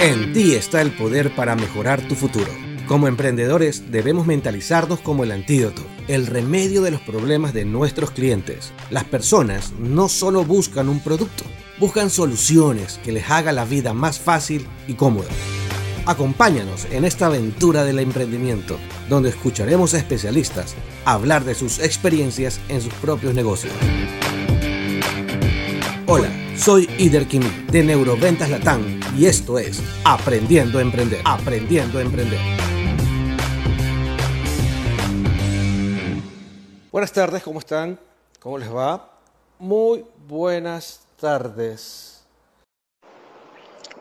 En ti está el poder para mejorar tu futuro. Como emprendedores debemos mentalizarnos como el antídoto, el remedio de los problemas de nuestros clientes. Las personas no solo buscan un producto, buscan soluciones que les haga la vida más fácil y cómoda. Acompáñanos en esta aventura del emprendimiento, donde escucharemos a especialistas hablar de sus experiencias en sus propios negocios. Hola, soy Ider Kimi de Neuroventas Latam y esto es Aprendiendo a Emprender. Aprendiendo a Emprender. Buenas tardes, ¿cómo están? ¿Cómo les va? Muy buenas tardes.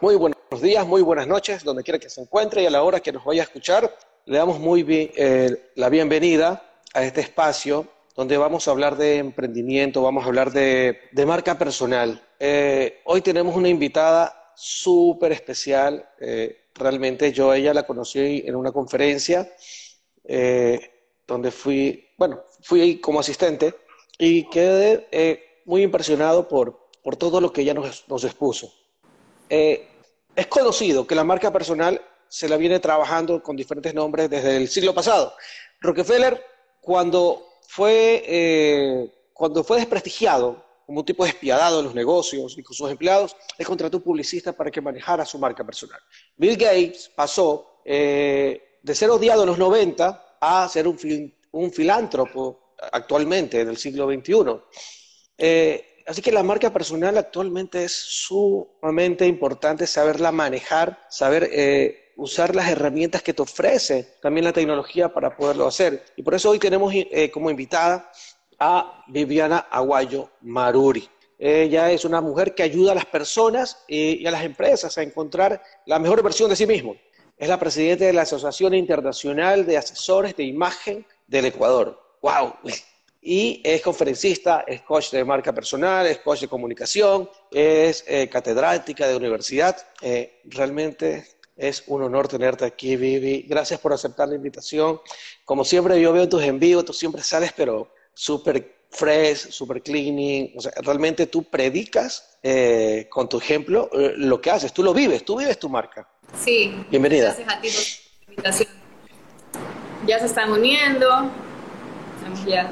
Muy buenos días, muy buenas noches, donde quiera que se encuentre y a la hora que nos vaya a escuchar, le damos muy bien, eh, la bienvenida a este espacio donde vamos a hablar de emprendimiento, vamos a hablar de, marca personal. Eh, hoy tenemos una invitada súper especial, eh, realmente yo ella la conocí en una conferencia donde fui, bueno, fui como asistente y quedé muy impresionado por, por todo lo que ella nos, nos expuso. Es conocido que la marca personal se la viene trabajando con diferentes nombres desde el siglo pasado. Rockefeller, cuando fue, eh, cuando fue desprestigiado como un tipo despiadado en los negocios y con sus empleados, le contrató un publicista para que manejara su marca personal. Bill Gates pasó eh, de ser odiado en los 90 a ser un, un filántropo actualmente en el siglo XXI. Así que la marca personal actualmente es sumamente importante saberla manejar, saber eh, usar las herramientas que te ofrece también la tecnología para poderlo hacer. Y por eso hoy tenemos eh, como invitada a Viviana Aguayo Maruri. Ella es una mujer que ayuda a las personas y, a las empresas a encontrar la mejor versión de sí mismo. Es la presidenta de la Asociación Internacional de Asesores de Imagen del Ecuador. ¡Wow! y es conferencista, es coach de marca personal, es coach de comunicación, es eh, catedrática de universidad. Eh, realmente es un honor tenerte aquí, Vivi. Gracias por aceptar la invitación. Como siempre, yo veo tus envíos, tú siempre sales, pero súper fresh, súper cleaning. O sea, realmente tú predicas eh, con tu ejemplo lo que haces. Tú lo vives, tú vives tu marca. Sí. Bienvenida. Gracias a ti por la invitación. Ya se están uniendo. Ya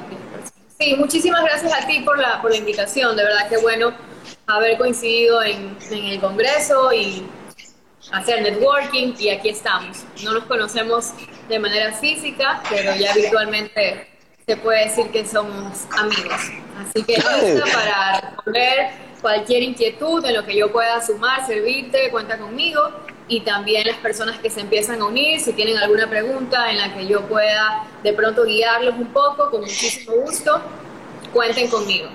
Sí, muchísimas gracias a ti por la, por la invitación. De verdad que bueno haber coincidido en, en el Congreso y hacer networking y aquí estamos. No nos conocemos de manera física, pero ya virtualmente se puede decir que somos amigos. Así que lista para responder cualquier inquietud en lo que yo pueda sumar, servirte, cuenta conmigo y también las personas que se empiezan a unir, si tienen alguna pregunta en la que yo pueda de pronto guiarlos un poco, con muchísimo gusto, cuenten conmigo.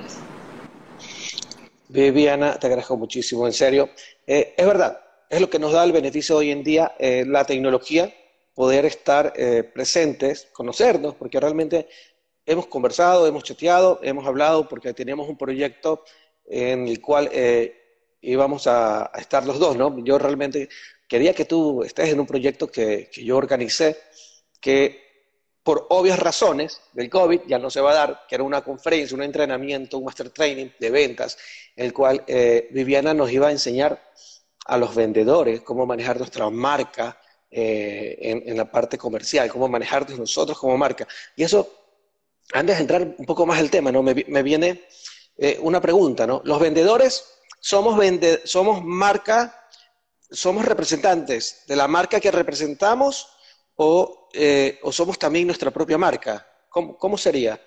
Viviana, te agradezco muchísimo, en serio. Eh, es verdad, es lo que nos da el beneficio hoy en día, eh, la tecnología, poder estar eh, presentes, conocernos, porque realmente hemos conversado, hemos chateado, hemos hablado, porque teníamos un proyecto en el cual íbamos a, a, estar los dos, ¿no? Yo realmente quería que tú estés en un proyecto que, yo organicé, que por obvias razones del COVID ya no se va a dar, que era una conferencia, un entrenamiento, un master training de ventas, en el cual eh, Viviana nos iba a enseñar a los vendedores cómo manejar nuestra marca eh, en, la parte comercial, cómo manejarnos nosotros como marca. Y eso, antes de entrar un poco más el tema, ¿no? me, viene eh, una pregunta, ¿no? Los vendedores somos, vende somos marca somos representantes de la marca que representamos o, eh, o somos también nuestra propia marca? ¿Cómo, ¿Cómo, sería?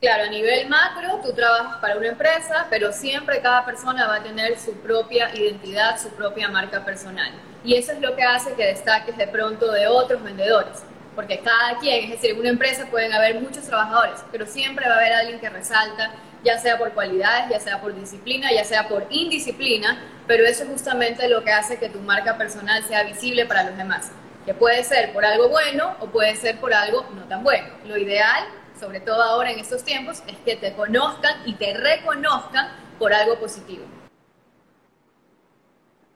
Claro, a nivel macro, tú trabajas para una empresa, pero siempre cada persona va a tener su propia identidad, su propia marca personal. Y eso es lo que hace que destaques de pronto de otros vendedores. Porque cada quien, es decir, en una empresa pueden haber muchos trabajadores, pero siempre va a haber alguien que resalta ya sea por cualidades, ya sea por disciplina, ya sea por indisciplina, pero eso es justamente lo que hace que tu marca personal sea visible para los demás, que puede ser por algo bueno o puede ser por algo no tan bueno. Lo ideal, sobre todo ahora en estos tiempos, es que te conozcan y te reconozcan por algo positivo.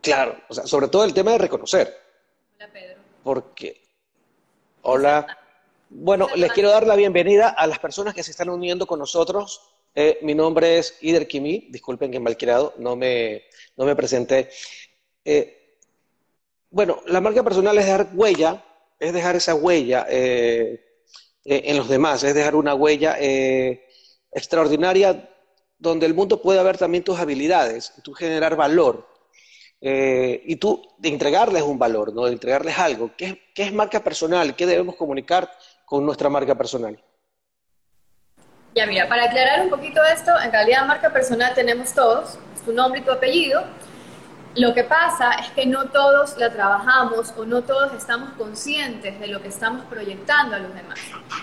Claro, o sea, sobre todo el tema de reconocer. Hola, Pedro. Porque, hola. Bueno, les quiero dar la bienvenida a las personas que se están uniendo con nosotros Eh, mi nombre es Ider Kimi, disculpen que mal creado, no me, no me presenté. Eh, bueno, la marca personal es dejar huella, es dejar esa huella eh, en los demás, es dejar una huella extraordinaria donde el mundo pueda ver también tus habilidades, tú generar valor. y tú de entregarles un valor, ¿no? de entregarles algo. ¿Qué, ¿Qué es marca personal? ¿Qué debemos comunicar con nuestra marca personal? Ya mira, para aclarar un poquito esto, en realidad marca personal tenemos todos, tu nombre y tu apellido. Lo que pasa es que no todos la trabajamos o no todos estamos conscientes de lo que estamos proyectando a los demás.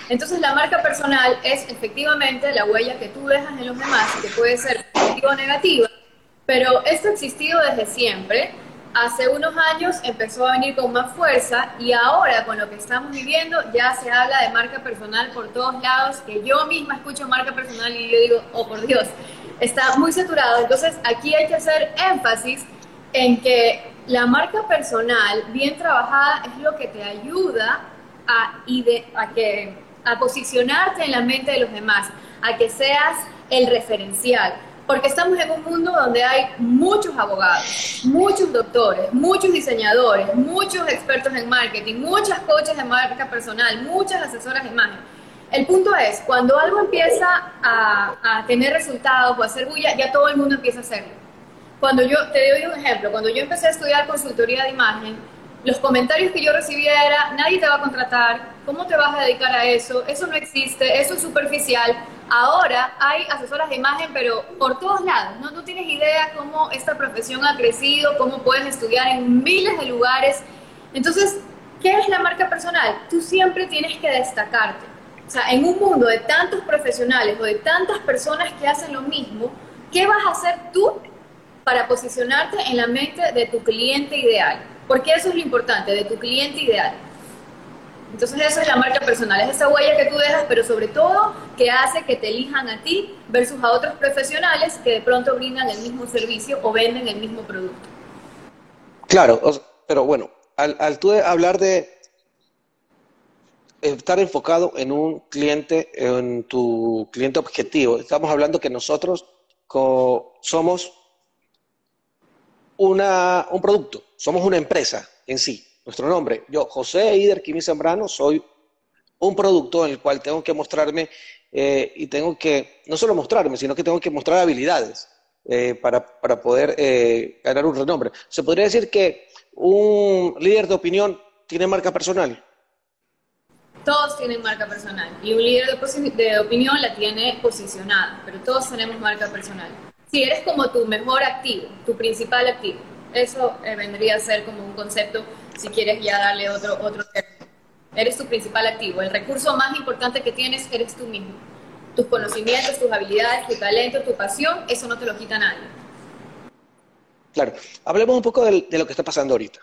Entonces la marca personal es efectivamente la huella que tú dejas en los demás, que puede ser positiva o negativa, pero esto ha existido desde siempre hace unos años empezó a venir con más fuerza y ahora con lo que estamos viviendo ya se habla de marca personal por todos lados, que yo misma escucho marca personal y yo digo, oh por Dios, está muy saturado. Entonces aquí hay que hacer énfasis en que la marca personal bien trabajada es lo que te ayuda a, que, a posicionarte en la mente de los demás, a que seas el referencial porque estamos en un mundo donde hay muchos abogados, muchos doctores, muchos diseñadores, muchos expertos en marketing, muchas coaches de marca personal, muchas asesoras de imagen. El punto es, cuando algo empieza a, a tener resultados o a hacer bulla, ya todo el mundo empieza a hacerlo. Cuando yo, te doy un ejemplo, cuando yo empecé a estudiar consultoría de imagen, los comentarios que yo recibía era, nadie te va a contratar, ¿cómo te vas a dedicar a eso? Eso no existe, eso es superficial Ahora hay asesoras de imagen, pero por todos lados, ¿no? No tienes idea cómo esta profesión ha crecido, cómo puedes estudiar en miles de lugares. Entonces, ¿qué es la marca personal? Tú siempre tienes que destacarte. O sea, en un mundo de tantos profesionales o de tantas personas que hacen lo mismo, ¿qué vas a hacer tú para posicionarte en la mente de tu cliente ideal? Porque eso es lo importante, de tu cliente ideal. Entonces eso es la marca personal, es esa huella que tú dejas, pero sobre todo que hace que te elijan a ti versus a otros profesionales que de pronto brindan el mismo servicio o venden el mismo producto. Claro, pero bueno, al, tú hablar de estar enfocado en un cliente, en tu cliente objetivo, estamos hablando que nosotros somos un producto, somos una empresa en sí nuestro nombre. Yo, José Ider Quimi Zambrano, soy un producto en el cual tengo que mostrarme eh, y tengo que, no solo mostrarme, sino que tengo que mostrar habilidades eh, para, para, poder eh, ganar un renombre. ¿Se podría decir que un líder de opinión tiene marca personal? Todos tienen marca personal y un líder de, de opinión la tiene posicionada, pero todos tenemos marca personal. Si eres como tu mejor activo, tu principal activo, eso vendría a ser como un concepto si quieres ya darle otro, otro término. Eres tu principal activo. El recurso más importante que tienes eres tú mismo. Tus conocimientos, tus habilidades, tu talento, tu pasión, eso no te lo quita nadie. Claro. Hablemos un poco de, lo que está pasando ahorita.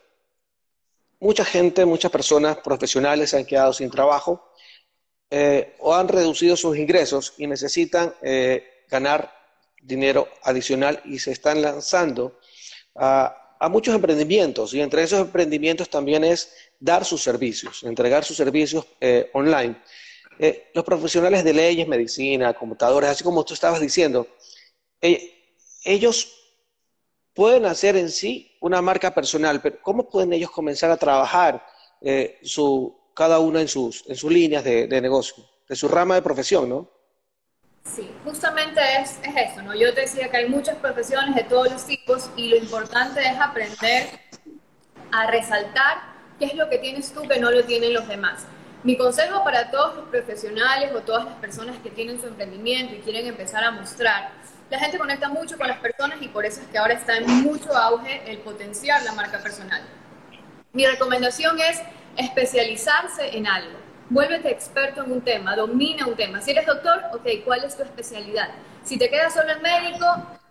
Mucha gente, muchas personas profesionales se han quedado sin trabajo eh, o han reducido sus ingresos y necesitan eh, ganar dinero adicional y se están lanzando a muchos emprendimientos y entre esos emprendimientos también es dar sus servicios, entregar sus servicios eh, online. Eh, los profesionales de leyes, medicina, computadores, así como tú estabas diciendo, eh, ellos pueden hacer en sí una marca personal, pero ¿cómo pueden ellos comenzar a trabajar su, cada uno en sus, en sus líneas de, de negocio, de su rama de profesión, ¿no? Sí, justamente es, es eso, ¿no? Yo te decía que hay muchas profesiones de todos los tipos y lo importante es aprender a resaltar qué es lo que tienes tú que no lo tienen los demás. Mi consejo para todos los profesionales o todas las personas que tienen su emprendimiento y quieren empezar a mostrar, la gente conecta mucho con las personas y por eso es que ahora está en mucho auge el potenciar la marca personal. Mi recomendación es especializarse en algo. Vuélvete experto en un tema, domina un tema. Si eres doctor, ok, ¿cuál es tu especialidad? Si te quedas solo en médico,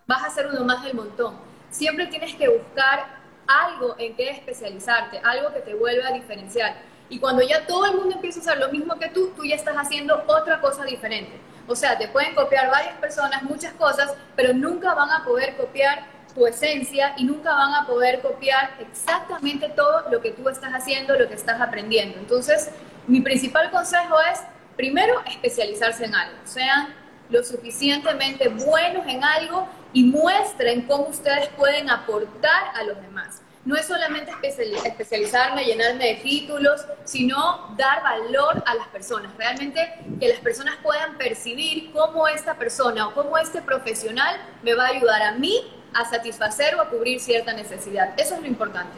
vas a ser uno más del montón. Siempre tienes que buscar algo en qué especializarte, algo que te vuelva a diferenciar. Y cuando ya todo el mundo empieza a hacer lo mismo que tú, tú ya estás haciendo otra cosa diferente. O sea, te pueden copiar varias personas, muchas cosas, pero nunca van a poder copiar tu esencia y nunca van a poder copiar exactamente todo lo que tú estás haciendo, lo que estás aprendiendo. Entonces, mi principal consejo es, primero, especializarse en algo, sean lo suficientemente buenos en algo y muestren cómo ustedes pueden aportar a los demás. No es solamente especializarme, llenarme de títulos, sino dar valor a las personas. Realmente que las personas puedan percibir cómo esta persona o cómo este profesional me va a ayudar a mí a satisfacer o a cubrir cierta necesidad. Eso es lo importante.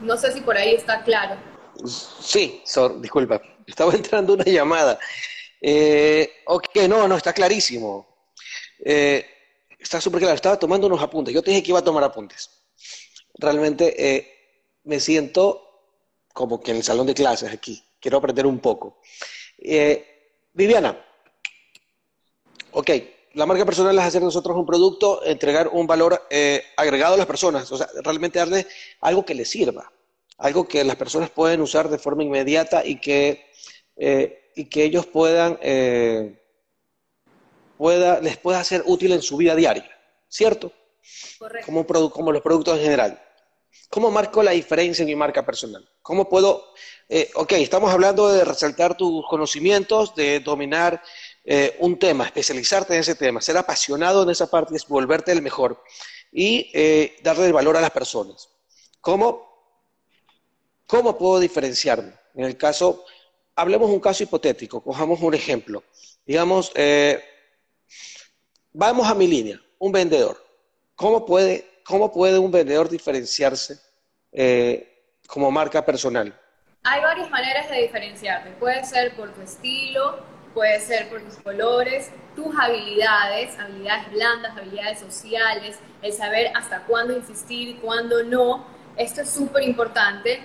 No sé si por ahí está claro. Sí, disculpa, estaba entrando una llamada. Eh, ok, no, no, está clarísimo. Eh, está súper claro, estaba tomando unos apuntes. Yo te dije que iba a tomar apuntes. Realmente eh, me siento como que en el salón de clases aquí. Quiero aprender un poco. Viviana, ok, la marca personal es hacer nosotros un producto, entregar un valor eh, agregado a las personas, o sea, realmente darle algo que les sirva, algo que las personas pueden usar de forma inmediata y que, eh, y que ellos puedan, eh, pueda, les pueda ser útil en su vida diaria, ¿cierto? Correcto. Como, como los productos en general. ¿Cómo marco la diferencia en mi marca personal? ¿Cómo puedo, ok, estamos hablando de resaltar tus conocimientos, de dominar eh, un tema, especializarte en ese tema, ser apasionado en esa parte es volverte el mejor y eh, darle el valor a las personas. ¿Cómo, ¿Cómo puedo diferenciarme? En el caso, hablemos un caso hipotético, cojamos un ejemplo. Digamos, eh, vamos a mi línea, un vendedor. ¿Cómo puede, cómo puede un vendedor diferenciarse como marca personal? Hay varias maneras de diferenciarte. Puede ser por tu estilo, puede ser por tus colores, tus habilidades, habilidades blandas, habilidades sociales, el saber hasta cuándo insistir, cuándo no. Esto es súper importante.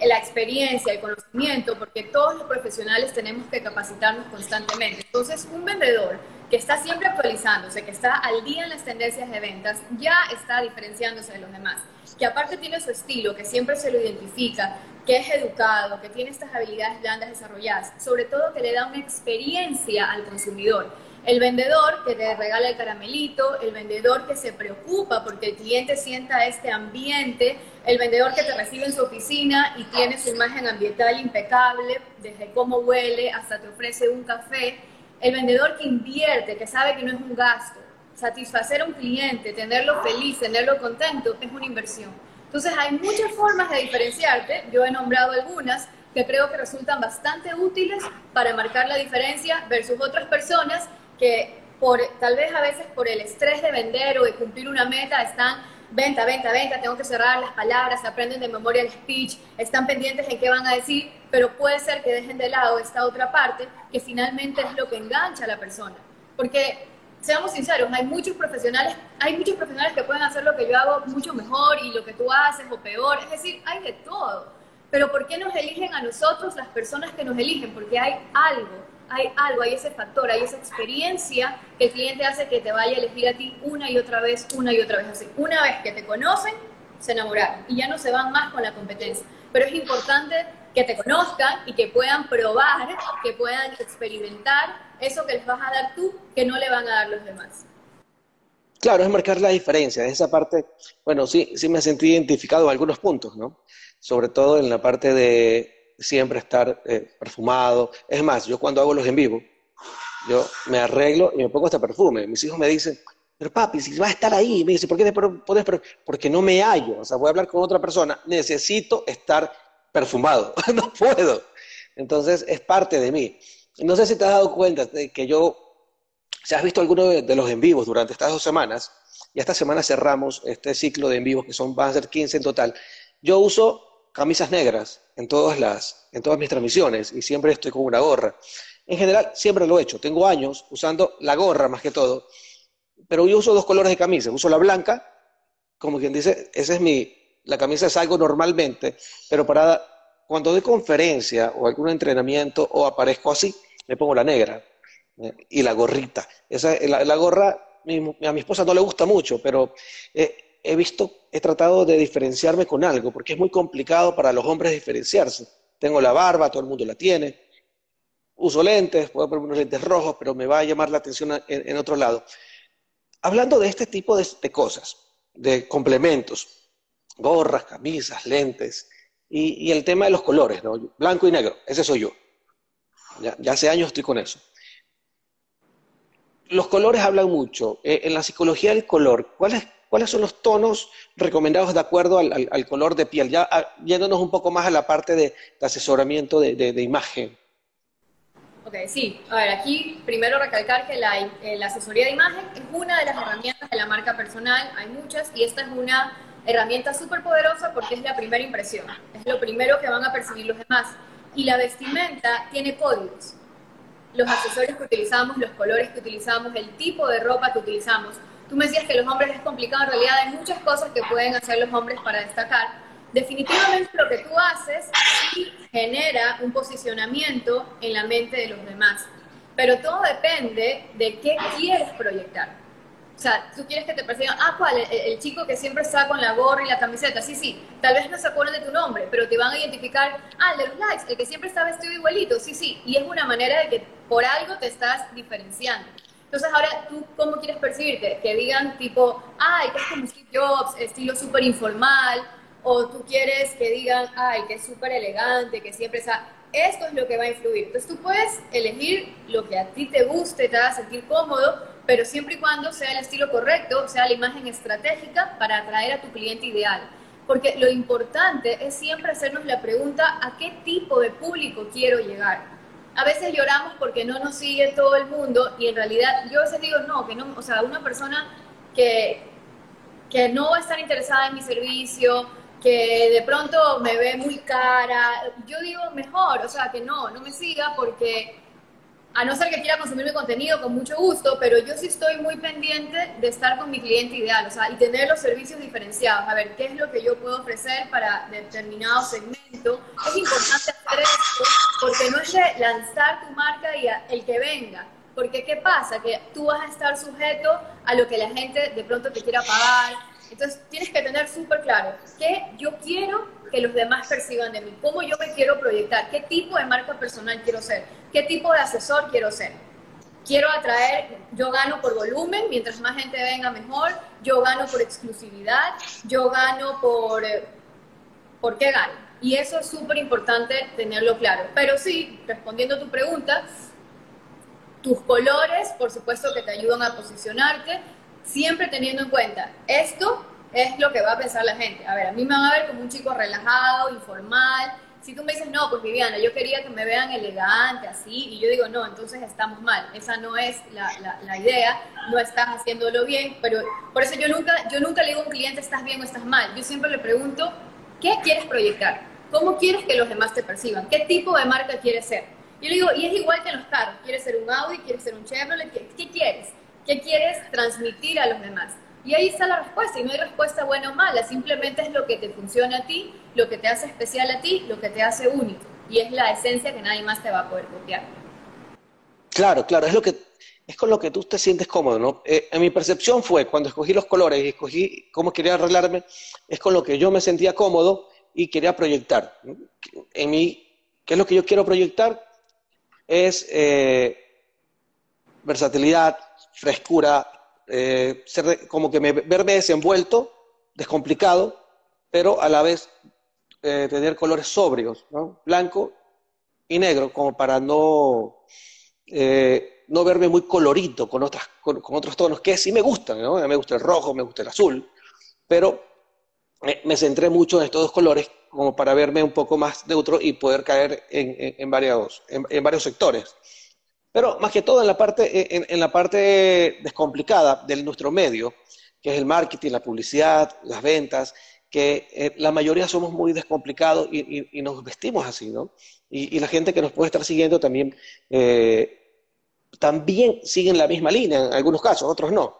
La experiencia, el conocimiento, porque todos los profesionales tenemos que capacitarnos constantemente. Entonces, un vendedor que está siempre actualizándose, que está al día en las tendencias de ventas, ya está diferenciándose de los demás. Que aparte tiene su estilo, que siempre se lo identifica, que es educado, que tiene estas habilidades blandas desarrolladas, sobre todo que le da una experiencia al consumidor. El vendedor que te regala el caramelito, el vendedor que se preocupa porque el cliente sienta este ambiente, el vendedor que te recibe en su oficina y tiene su imagen ambiental impecable, desde cómo huele hasta te ofrece un café, el vendedor que invierte, que sabe que no es un gasto, satisfacer a un cliente, tenerlo feliz, tenerlo contento, es una inversión. Entonces hay muchas formas de diferenciarte, yo he nombrado algunas que creo que resultan bastante útiles para marcar la diferencia versus otras personas que por tal vez a veces por el estrés de vender o de cumplir una meta están venta, venta, venta, tengo que cerrar las palabras, aprenden de memoria el speech, están pendientes en qué van a decir, pero puede ser que dejen de lado esta otra parte que finalmente es lo que engancha a la persona. Porque seamos sinceros, hay muchos profesionales, hay muchos profesionales que pueden hacer lo que yo hago mucho mejor y lo que tú haces o peor, es decir, hay de todo. Pero ¿por qué nos eligen a nosotros las personas que nos eligen? Porque hay algo, hay algo, hay ese factor, hay esa experiencia que el cliente hace que te vaya a elegir a ti una y otra vez, una y otra vez. Así, una vez que te conocen, se enamoraron y ya no se van más con la competencia. Pero es importante que te conozcan y que puedan probar, que puedan experimentar eso que les vas a dar tú que no le van a dar los demás. Claro, es marcar la diferencia. Esa parte, bueno, sí, sí me sentí identificado en algunos puntos, ¿no? Sobre todo en la parte de siempre estar eh, perfumado. Es más, yo cuando hago los en vivo, yo me arreglo y me pongo hasta perfume. Mis hijos me dicen, pero papi, si vas a estar ahí, me dice, ¿por qué te pones? Porque no me hallo, o sea, voy a hablar con otra persona, necesito estar perfumado, no puedo. Entonces, es parte de mí. No sé si te has dado cuenta de que yo, si has visto alguno de, los en vivos durante estas dos semanas, y esta semana cerramos este ciclo de en vivos, que son, van a ser 15 en total, yo uso camisas negras en todas, las, en todas mis transmisiones y siempre estoy con una gorra. En general, siempre lo he hecho. Tengo años usando la gorra más que todo, pero yo uso dos colores de camisa. Uso la blanca, como quien dice, esa es mi, la camisa es algo normalmente, pero para cuando doy conferencia o algún entrenamiento o aparezco así, me pongo la negra eh, y la gorrita. Esa, la, gorra a mi esposa no le gusta mucho, pero eh, he visto, he tratado de diferenciarme con algo, porque es muy complicado para los hombres diferenciarse. Tengo la barba, todo el mundo la tiene. Uso lentes, puedo poner unos lentes rojos, pero me va a llamar la atención en, otro lado. Hablando de este tipo de, cosas, de complementos, gorras, camisas, lentes, y, el tema de los colores, ¿no? Blanco y negro, ese soy yo. Ya, hace años estoy con eso. los colores hablan mucho. Eh, en la psicología del color, ¿cuáles, ¿cuáles son los tonos recomendados de acuerdo al, color de piel? Ya ah, yéndonos un poco más a la parte de, asesoramiento de, imagen. Ok, sí. A ver, aquí primero recalcar que la, eh, la asesoría de imagen es una de las herramientas de la marca personal. Hay muchas y esta es una herramienta súper poderosa porque es la primera impresión. Es lo primero que van a percibir los demás. Y la vestimenta tiene códigos los accesorios que utilizamos, los colores que utilizamos, el tipo de ropa que utilizamos. Tú me decías que los hombres es complicado, en realidad hay muchas cosas que pueden hacer los hombres para destacar. Definitivamente lo que tú haces sí genera un posicionamiento en la mente de los demás, pero todo depende de qué quieres proyectar. O sea, tú quieres que te persigan, ah, ¿cuál? El, chico que siempre está con la gorra y la camiseta. Sí, sí, tal vez no se acuerden de tu nombre, pero te van a identificar, ah, el de los likes, el que siempre está vestido igualito. Sí, sí, y es una manera de que por algo te estás diferenciando. Entonces, ahora, ¿tú cómo quieres percibirte? Que digan tipo, ay, que es como Steve Jobs, estilo súper informal, o tú quieres que digan, ay, que es súper elegante, que siempre está... Esto es lo que va a influir. Entonces, tú puedes elegir lo que a ti te guste, te haga sentir cómodo, pero siempre y cuando sea el estilo correcto, sea la imagen estratégica para atraer a tu cliente ideal. Porque lo importante es siempre hacernos la pregunta a qué tipo de público quiero llegar. A veces lloramos porque no nos sigue todo el mundo y en realidad yo a veces digo, no, que no, o sea, una persona que, que no va a estar interesada en mi servicio, que de pronto me ve muy cara, yo digo mejor, o sea, que no, no me siga porque a no ser que quiera consumir mi contenido con mucho gusto, pero yo sí estoy muy pendiente de estar con mi cliente ideal, o sea, y tener los servicios diferenciados, a ver qué es lo que yo puedo ofrecer para determinado segmento. Es importante hacer esto porque no es de lanzar tu marca y el que venga, porque ¿qué pasa? Que tú vas a estar sujeto a lo que la gente de pronto te quiera pagar. Entonces tienes que tener súper claro qué yo quiero que los demás perciban de mí, cómo yo me quiero proyectar, qué tipo de marca personal quiero ser, qué tipo de asesor quiero ser. Quiero atraer, yo gano por volumen, mientras más gente venga mejor, yo gano por exclusividad, yo gano por... Eh, ¿Por qué gano? Y eso es súper importante tenerlo claro. Pero sí, respondiendo a tu pregunta, tus colores, por supuesto que te ayudan a posicionarte, siempre teniendo en cuenta esto es lo que va a pensar la gente. A ver, a mí me van a ver como un chico relajado, informal. Si tú me dices, no, pues Viviana, yo quería que me vean elegante, así, y yo digo, no, entonces estamos mal. Esa no es la, la, idea, no estás haciéndolo bien, pero por eso yo nunca, yo nunca le digo a un cliente, estás bien o estás mal. Yo siempre le pregunto, ¿qué quieres proyectar? ¿Cómo quieres que los demás te perciban? ¿Qué tipo de marca quieres ser? Yo le digo, y es igual que en los carros, ¿quieres ser un Audi? ¿Quieres ser un Chevrolet? ¿Qué quieres? ¿Qué quieres transmitir a los demás? Y ahí está la respuesta, y no hay respuesta buena o mala, simplemente es lo que te funciona a ti, lo que te hace especial a ti, lo que te hace único, y es la esencia que nadie más te va a poder copiar. Claro, claro, es lo que es con lo que tú te sientes cómodo, ¿no? Eh, en mi percepción fue, cuando escogí los colores y escogí cómo quería arreglarme, es con lo que yo me sentía cómodo y quería proyectar. En mí, ¿qué es lo que yo quiero proyectar? Es eh, versatilidad, frescura, eh, ser, como que me, verme desenvuelto, descomplicado, pero a la vez eh, tener colores sobrios, blanco y negro, como para no, eh, no verme muy colorito con, otras, con, otros tonos que sí me gustan, ¿no? me gusta el rojo, me gusta el azul, pero me centré mucho en estos dos colores como para verme un poco más neutro y poder caer en, en, varios, en varios sectores. Pero más que todo en la parte, en, la parte descomplicada de nuestro medio, que es el marketing, la publicidad, las ventas, que eh, la mayoría somos muy descomplicados y, nos vestimos así, ¿no? Y, la gente que nos puede estar siguiendo también, eh, también siguen la misma línea en algunos casos, otros no.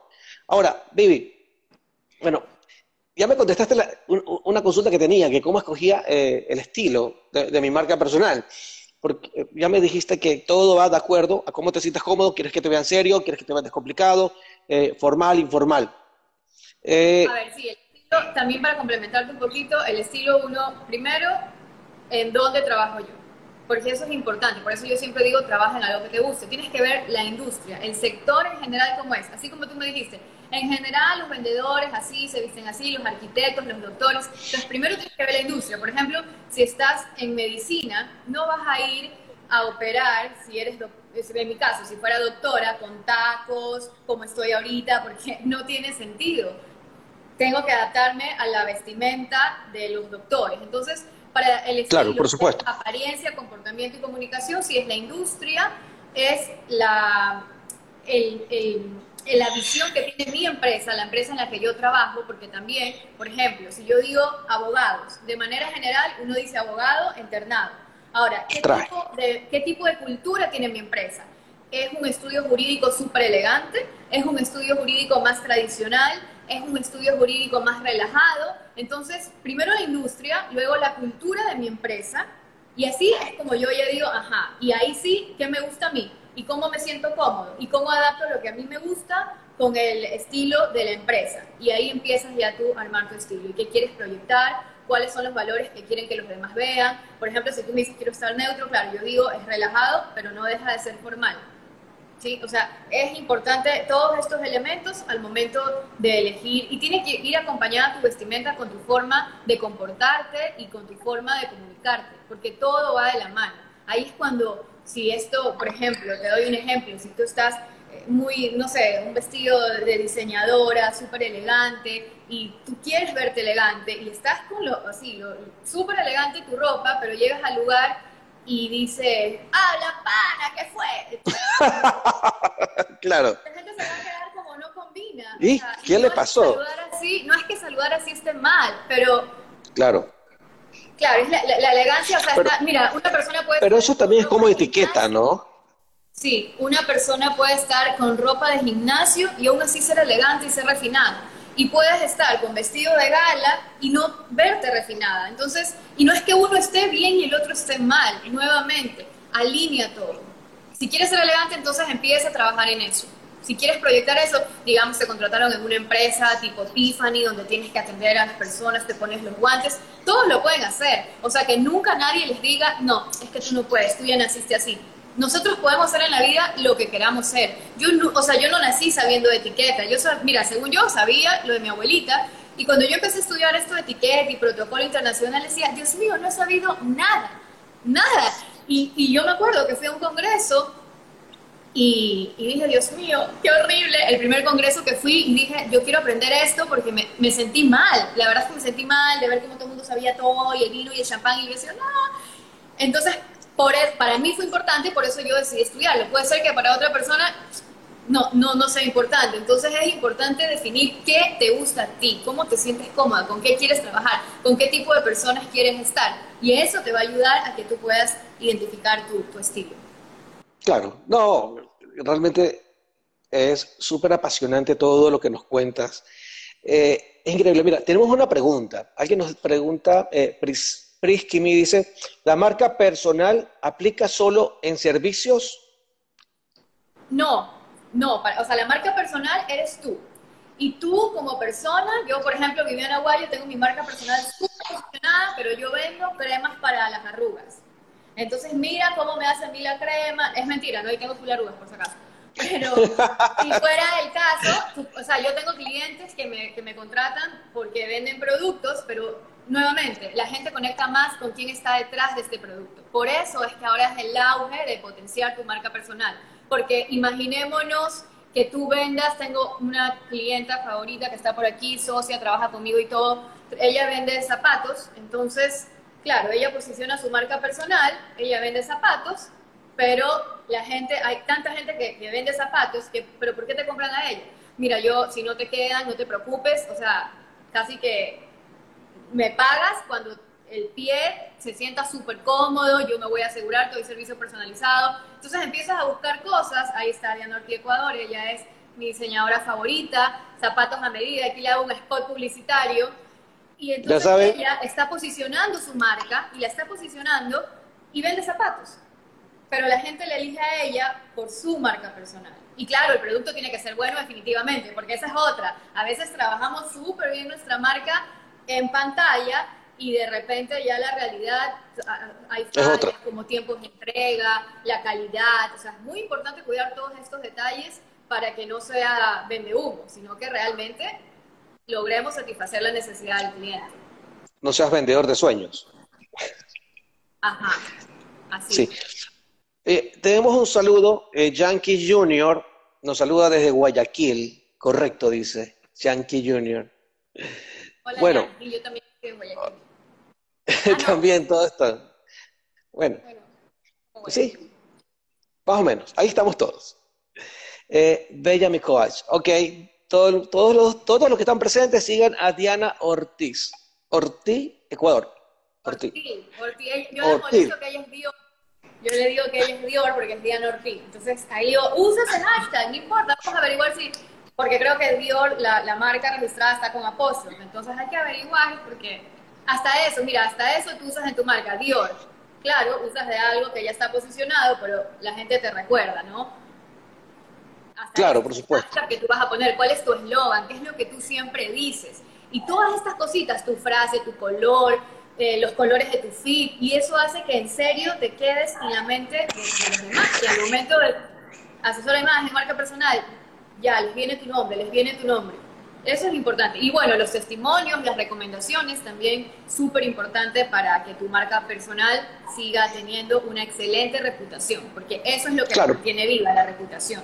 Ahora, Vivi, bueno, ya me contestaste una consulta que tenía, que cómo escogía eh, el estilo de mi marca personal porque eh, ya me dijiste que todo va de acuerdo a cómo te sientas cómodo, quieres que te vean serio, quieres que te vean descomplicado, eh, formal, informal. Eh, a ver, sí, el estilo, también para complementarte un poquito, el estilo uno, primero, en dónde trabajo yo, porque eso es importante, por eso yo siempre digo, trabaja en algo que te guste, tienes que ver la industria, el sector en general cómo es, así como tú me dijiste, en general, los vendedores así se visten así, los arquitectos, los doctores. Entonces, primero tienes que ver la industria. Por ejemplo, si estás en medicina, no vas a ir a operar, si eres en mi caso, si fuera doctora, con tacos, como estoy ahorita, porque no tiene sentido. Tengo que adaptarme a la vestimenta de los doctores. Entonces, para el estilo, por supuesto. apariencia, comportamiento y comunicación, si es la industria, es la, la visión que tiene mi empresa, la empresa en la que yo trabajo, porque también, por ejemplo, si yo digo abogados, de manera general uno dice abogado internado. Ahora, ¿qué tipo, de, ¿qué tipo de cultura tiene mi empresa? ¿Es un estudio jurídico súper elegante? ¿Es un estudio jurídico más tradicional? ¿Es un estudio jurídico más relajado? Entonces, primero la industria, luego la cultura de mi empresa, y así es como yo ya digo, ajá, y ahí sí, ¿qué me gusta a mí? ¿Y cómo me siento cómodo? ¿Y cómo adapto lo que a mí me gusta con el estilo de la empresa? Y ahí empiezas ya tú a armar tu estilo. ¿Y qué quieres proyectar? ¿Cuáles son los valores que quieren que los demás vean? Por ejemplo, si tú me dices quiero estar neutro, claro, yo digo es relajado, pero no deja de ser formal. ¿Sí? O sea, es importante todos estos elementos al momento de elegir y tiene que ir acompañada tu vestimenta con tu forma de comportarte y con tu forma de comunicarte, porque todo va de la mano. Ahí es cuando si esto, por ejemplo, te doy un ejemplo, si tú estás eh, muy, no sé, un vestido de diseñadora, súper elegante, y tú quieres verte elegante, y estás con lo, así, súper elegante tu ropa, pero llegas al lugar y dices, ¡ah, la pana, qué fue! claro. La gente se va a quedar como no combina. ¿Y qué le pasó? Así, no es que saludar así esté mal, pero... Claro Claro, es la, elegancia, o sea, está, mira, una persona puede... Pero eso también es como etiqueta, ¿no? Sí, una persona puede estar con ropa de gimnasio y aún así ser elegante y ser refinada. Y puedes estar con vestido de gala y no verte refinada. Entonces, y no es que uno esté bien y el otro esté mal, nuevamente, alinea todo. Si quieres ser elegante, entonces empieza a trabajar en eso. Si quieres proyectar eso, digamos, te contrataron en una empresa tipo Tiffany, donde tienes que atender a las personas, te pones los guantes, todos lo pueden hacer. O sea, que nunca nadie les diga, no, es que tú no puedes, tú ya naciste así. Nosotros podemos ser en la vida lo que queramos ser. Yo, o sea, yo no nací sabiendo de etiqueta. Yo, mira, según yo sabía lo de mi abuelita, y cuando yo empecé a estudiar esto de etiqueta y protocolo internacional, decía, Dios mío, no he sabido nada, nada. Y, y yo me acuerdo que fui a un congreso y, dije, Dios mío, qué horrible. El primer congreso que fui dije, yo quiero aprender esto porque me, sentí mal. La verdad es que me sentí mal de ver cómo todo el mundo sabía todo y el vino y el champán y yo decía, no. Entonces, por, e, para mí fue importante y por eso yo decidí estudiarlo. Puede ser que para otra persona no, no, no sea importante. Entonces es importante definir qué te gusta a ti, cómo te sientes cómoda, con qué quieres trabajar, con qué tipo de personas quieres estar. Y eso te va a ayudar a que tú puedas identificar tu estilo. Claro, no, realmente es súper apasionante todo lo que nos cuentas. Eh, es increíble. Mira, tenemos una pregunta. Alguien nos pregunta, eh, Pris, Priskimi dice, ¿la marca personal aplica solo en servicios? No, no. O sea, la marca personal eres tú. Y tú como persona, yo por ejemplo, Viviana Aguayo, tengo mi marca personal súper pero yo vendo cremas para las arrugas. Entonces, mira cómo me hace a mí la crema. Es mentira, no, y tengo full arrugas, por si acaso. Pero si fuera el caso, o sea, yo tengo clientes que me, que me contratan porque venden productos, pero nuevamente, la gente conecta más con quién está detrás de este producto. Por eso es que ahora es el auge de potenciar tu marca personal. Porque imaginémonos que tú vendas, tengo una clienta favorita que está por aquí, socia, trabaja conmigo y todo, ella vende zapatos, entonces claro, ella posiciona su marca personal, ella vende zapatos, pero la gente, hay tanta gente que, vende zapatos, que, pero ¿por qué te compran a ella? Mira, yo, si no te quedan, no te preocupes, o sea, casi que me pagas cuando el pie se sienta súper cómodo, yo me voy a asegurar, todo el servicio personalizado. Entonces empiezas a buscar cosas, ahí está Diana Ortiz Ecuador, ella es mi diseñadora favorita, zapatos a medida, aquí le hago un spot publicitario y entonces ella está posicionando su marca y la está posicionando y vende zapatos. Pero la gente le elige a ella por su marca personal. Y claro, el producto tiene que ser bueno definitivamente, porque esa es otra. A veces trabajamos súper bien nuestra marca en pantalla y de repente ya la realidad hay fallas como tiempos de entrega, la calidad. O sea, es muy importante cuidar todos estos detalles para que no sea vende humo, sino que realmente logremos satisfacer la necesidad del cliente. No seas vendedor de sueños. Ajá, así. Sí. Eh, tenemos un saludo, eh, Yankee Junior nos saluda desde Guayaquil, correcto dice, Yankee Junior. Hola, bueno, Yankee, yo también estoy en Guayaquil. Ah, también todo esto. Bueno, sí, más o menos, ahí estamos todos. Eh, Bella mi coach, todos, los, todos los que están presentes sigan a Diana Ortiz. Ortiz, Ecuador. Ortiz. Ortiz. Yo le molesto que ella es Dior. Yo le digo que ella es Dior porque es Diana Ortiz. Entonces ahí yo, usa ese hashtag, no importa, vamos a averiguar si. Porque creo que Dior, la, la marca registrada está con apóstrofe. Entonces hay que averiguar porque hasta eso, mira, hasta eso tú usas en tu marca, Dior. Claro, usas de algo que ya está posicionado, pero la gente te recuerda, ¿no? Claro, por supuesto. que tú vas a poner, cuál es tu eslogan, qué es lo que tú siempre dices. Y todas estas cositas, tu frase, tu color, eh, los colores de tu feed, y eso hace que en serio te quedes en la mente de, los demás. Y al momento de asesor de imagen, marca personal, ya les viene tu nombre, les viene tu nombre. Eso es importante. Y bueno, los testimonios, las recomendaciones también súper importante para que tu marca personal siga teniendo una excelente reputación, porque eso es lo que claro. mantiene viva la reputación.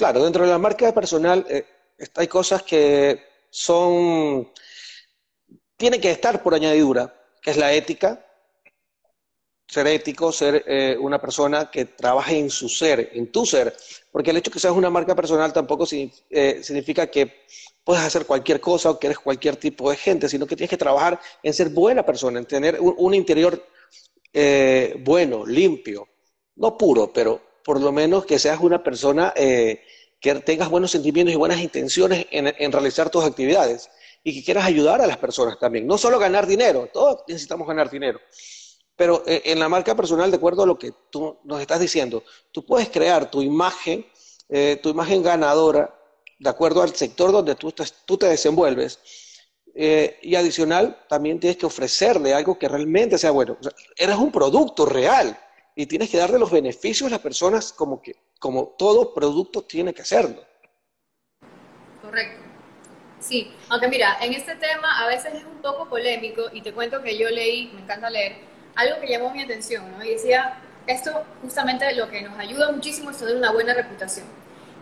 Claro, dentro de la marca personal eh, hay cosas que son, tienen que estar por añadidura, que es la ética, ser ético, ser eh, una persona que trabaje en su ser, en tu ser, porque el hecho de que seas una marca personal tampoco eh, significa que puedes hacer cualquier cosa o que eres cualquier tipo de gente, sino que tienes que trabajar en ser buena persona, en tener un, interior bueno, limpio, no puro, pero por lo menos que seas una persona eh, que tengas buenos sentimientos y buenas intenciones en, realizar tus actividades y que quieras ayudar a las personas también. No solo ganar dinero, todos necesitamos ganar dinero, pero eh, en la marca personal, de acuerdo a lo que tú nos estás diciendo, tú puedes crear tu imagen, eh, tu imagen ganadora, de acuerdo al sector donde tú, tú te desenvuelves. y adicional, también tienes que ofrecerle algo que realmente sea bueno. eres un producto real y tienes que darle los beneficios a las personas como que como todo producto tiene que hacerlo. Correcto. Sí, aunque mira, en este tema a veces es un poco polémico y te cuento que yo leí, me encanta leer, algo que llamó mi atención, ¿no? Y decía, esto justamente lo que nos ayuda muchísimo es tener una buena reputación.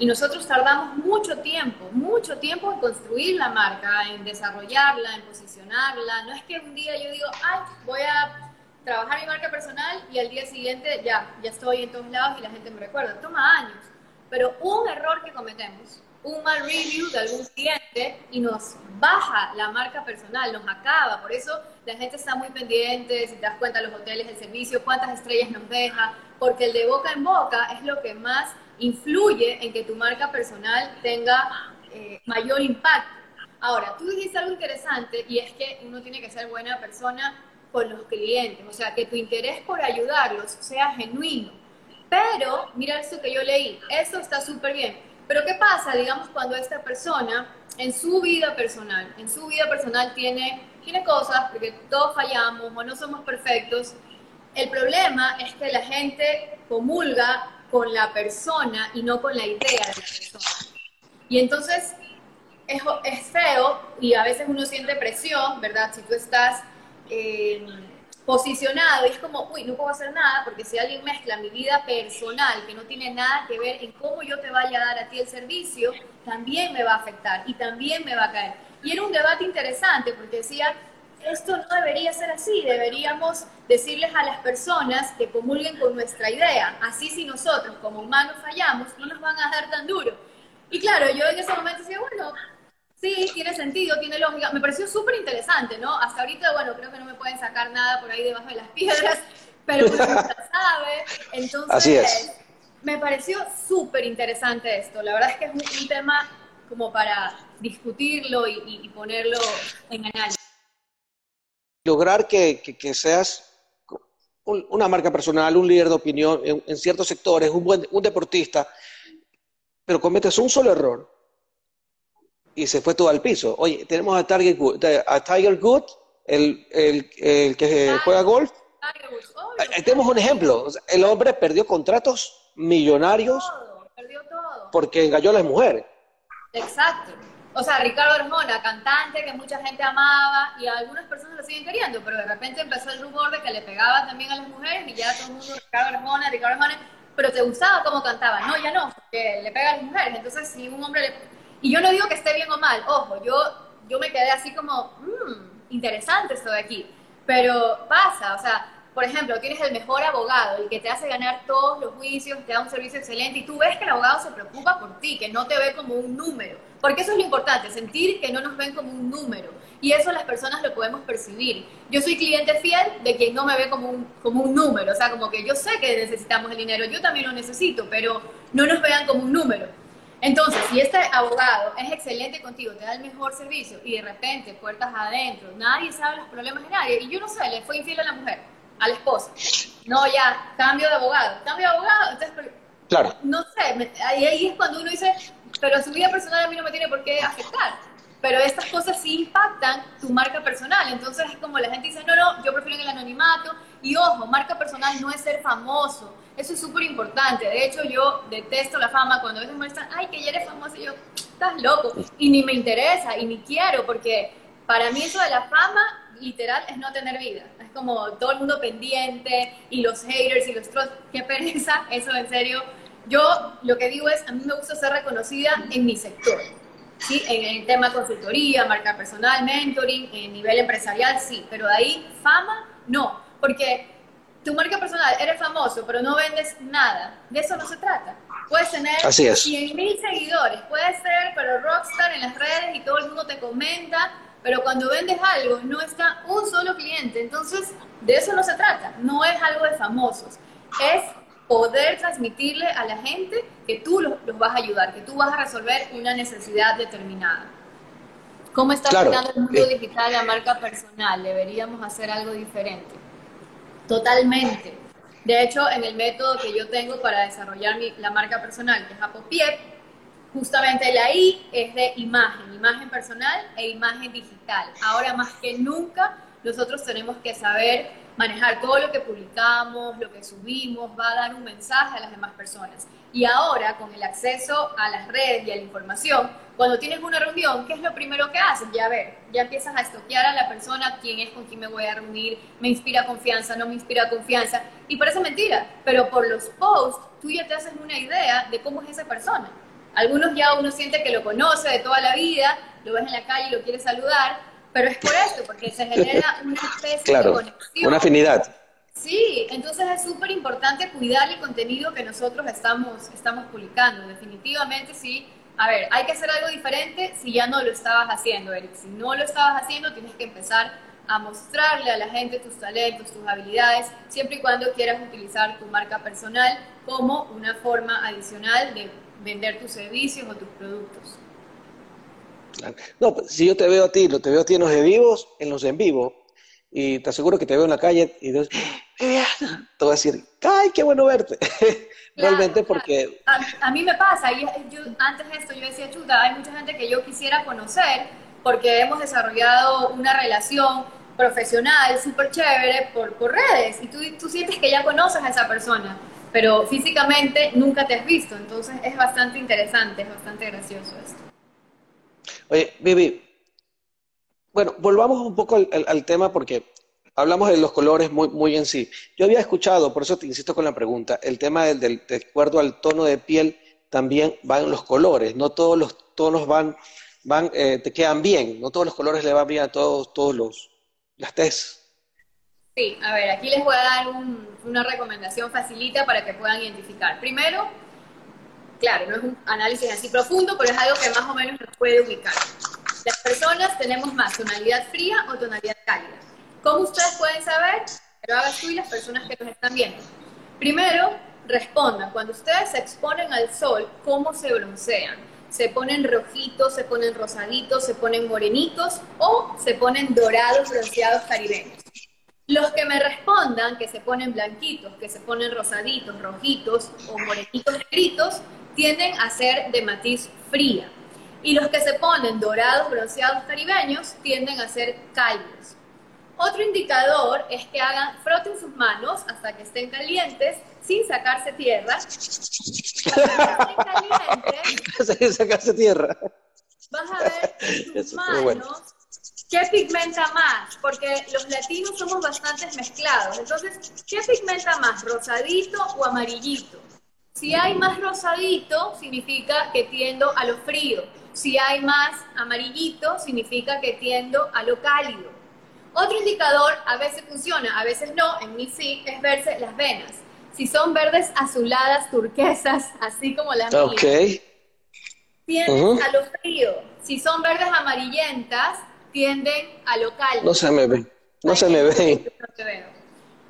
Y nosotros tardamos mucho tiempo, mucho tiempo en construir la marca, en desarrollarla, en posicionarla. No es que un día yo digo, ay, voy a trabajar mi marca personal y al día siguiente ya, ya estoy en todos lados y la gente me recuerda. Toma años. Pero un error que cometemos, un mal review de algún cliente y nos baja la marca personal, nos acaba. Por eso la gente está muy pendiente, si te das cuenta, los hoteles, el servicio, cuántas estrellas nos deja, porque el de boca en boca es lo que más influye en que tu marca personal tenga eh, mayor impacto. Ahora, tú dijiste algo interesante y es que uno tiene que ser buena persona con los clientes, o sea, que tu interés por ayudarlos sea genuino. Pero, mira esto que yo leí, eso está súper bien. Pero ¿qué pasa, digamos, cuando esta persona en su vida personal, en su vida personal tiene, tiene cosas, porque todos fallamos o no somos perfectos? El problema es que la gente comulga con la persona y no con la idea de la persona. Y entonces es, es feo y a veces uno siente presión, ¿verdad? Si tú estás eh, posicionado y es como, uy, no puedo hacer nada porque si alguien mezcla mi vida personal, que no tiene nada que ver en cómo yo te vaya a dar a ti el servicio, también me va a afectar y también me va a caer. Y era un debate interesante porque decía, esto no debería ser así, deberíamos decirles a las personas que comulguen con nuestra idea, así si nosotros como humanos fallamos, no nos van a dar tan duro. Y claro, yo en ese momento decía, bueno, Sí, tiene sentido, tiene lógica. Me pareció súper interesante, ¿no? Hasta ahorita, bueno, creo que no me pueden sacar nada por ahí debajo de las piedras, pero uno nunca sabe. Entonces, Así es. me pareció súper interesante esto. La verdad es que es un, tema como para discutirlo y, ponerlo en análisis. Lograr que, seas una marca personal, un líder de opinión en, ciertos sectores, un buen un deportista, pero cometes un solo error y se fue todo al piso. Oye, tenemos a, Tiger Good, a Tiger Good, el, el, el que juega golf. tenemos un ejemplo. El hombre perdió contratos millonarios perdió todo. porque engañó a las mujeres. Exacto. o sea, Ricardo Arjona, cantante que mucha gente amaba y algunas personas lo siguen queriendo, pero de repente empezó el rumor de que le pegaba también a las mujeres y ya todo el mundo, Ricardo Arjona, Ricardo Arjona, pero te gustaba cómo cantaba. No, ya no, porque le pega a las mujeres. Entonces, si un hombre le... Y yo no digo que esté bien o mal, ojo, yo, yo me quedé así como, mmm, interesante esto de aquí. Pero pasa, o sea, por ejemplo, tienes el mejor abogado, el que te hace ganar todos los juicios, te da un servicio excelente y tú ves que el abogado se preocupa por ti, que no te ve como un número. Porque eso es lo importante, sentir que no nos ven como un número. Y eso las personas lo podemos percibir. Yo soy cliente fiel de quien no me ve como un, como un número. O sea, como que yo sé que necesitamos el dinero, yo también lo necesito, pero no nos vean como un número. Entonces, si este abogado es excelente contigo, te da el mejor servicio y de repente, puertas adentro, nadie sabe los problemas de nadie, y yo no sé, le fue infiel a la mujer a la esposa. No, ya, cambio de abogado. Cambio de abogado, entonces, claro. no sé, ahí, es cuando uno dice, pero su vida personal a mí no me tiene por qué afectar. Pero estas cosas sí impactan tu marca personal. Entonces es como la gente dice, no, no, yo prefiero el anonimato. Y ojo, marca personal no es ser famoso. Eso es súper importante. De hecho, yo detesto la fama. Cuando a veces me ay, que ya eres famoso. Y yo, estás loco. Y ni me interesa, y ni quiero, porque para mí eso de la fama, literal, es no tener vida como todo el mundo pendiente y los haters y los trolls, qué pereza, eso en serio. Yo lo que digo es, a mí me gusta ser reconocida en mi sector, ¿sí? En el tema consultoría, marca personal, mentoring, en nivel empresarial, sí, pero de ahí fama, no, porque tu marca personal, eres famoso, pero no vendes nada, de eso no se trata. Puedes tener 100 mil seguidores, puedes ser, pero rockstar en las redes y todo el mundo te comenta, pero cuando vendes algo no está un solo cliente. Entonces, de eso no se trata. No es algo de famosos. Es poder transmitirle a la gente que tú los, vas a ayudar, que tú vas a resolver una necesidad determinada. ¿Cómo está afectando el mundo eh. digital la marca personal? Deberíamos hacer algo diferente. Totalmente. De hecho, en el método que yo tengo para desarrollar la marca personal, que es Apopiep, justamente la I es de imagen, imagen personal e imagen digital. Ahora más que nunca nosotros tenemos que saber manejar todo lo que publicamos, lo que subimos, va a dar un mensaje a las demás personas. Y ahora, con el acceso a las redes y a la información, cuando tienes una reunión, ¿qué es lo primero que haces? Ya ver, ya empiezas a estoquear a la persona, quién es, con quién me voy a reunir, me inspira confianza, no me inspira confianza. Y parece mentira, pero por los posts, tú ya te haces una idea de cómo es esa persona. Algunos ya uno siente que lo conoce de toda la vida, lo ves en la calle y lo quiere saludar, pero es por esto, porque se genera una especie de conexión. Una afinidad. Sí, entonces es súper importante cuidar el contenido que nosotros estamos, estamos publicando. Definitivamente sí. A ver, hay que hacer algo diferente si ya no lo estabas haciendo, Eric. Si no lo estabas haciendo, tienes que empezar a mostrarle a la gente tus talentos, tus habilidades, siempre y cuando quieras utilizar tu marca personal como una forma adicional de vender tus servicios o tus productos. No, pues, si yo te veo a ti, lo te veo a ti en los en vivos, en los en vivo, y te aseguro que te veo en la calle y te voy a decir, ¡ay, qué bueno verte! Realmente porque... A, mí me pasa, y yo, antes de esto yo decía, chuta, hay mucha gente que yo quisiera conocer porque hemos desarrollado una relación profesional súper chévere por, por redes y tú, tú sientes que ya conoces a esa persona pero físicamente nunca te has visto, entonces es bastante interesante, es bastante gracioso esto. Oye, Vivi, bueno, volvamos un poco al, tema porque hablamos de los colores muy, muy en sí. Yo había escuchado, por eso te insisto con la pregunta, el tema del, de acuerdo al tono de piel también van los colores, no todos los tonos van, van eh, te quedan bien, no todos los colores le van bien a todos, todos los, las test. Sí, a ver, aquí les voy a dar una recomendación facilita para que puedan identificar. Primero, claro, no es un análisis así profundo, pero es algo que más o menos nos puede ubicar. Las personas tenemos más tonalidad fría o tonalidad cálida. ¿Cómo ustedes pueden saber? Pero hagas tú y las personas que nos están viendo. Primero, respondan. Cuando ustedes se exponen al sol, ¿cómo se broncean? ¿Se ponen rojitos, se ponen rosaditos, se ponen morenitos o se ponen dorados, bronceados, caribeños? Los que me respondan que se ponen blanquitos, que se ponen rosaditos, rojitos o morenitos negritos, tienden a ser de matiz fría. Y los que se ponen dorados, bronceados, caribeños, tienden a ser cálidos. Otro indicador es que hagan, froten sus manos hasta que estén calientes sin sacarse tierra. sin sacarse tierra. vas a ver en tus manos qué pigmenta más, porque los latinos somos bastante mezclados. Entonces, ¿qué pigmenta más, rosadito o amarillito? Si hay más rosadito, significa que tiendo a lo frío. Si hay más amarillito, significa que tiendo a lo cálido. Otro indicador, a veces funciona, a veces no, en mí sí, es verse las venas. Si son verdes azuladas, turquesas, así como las okay. tienden a lo frío. Si son verdes amarillentas, tienden a lo cálido. No se me ve, no se me ve. No te veo.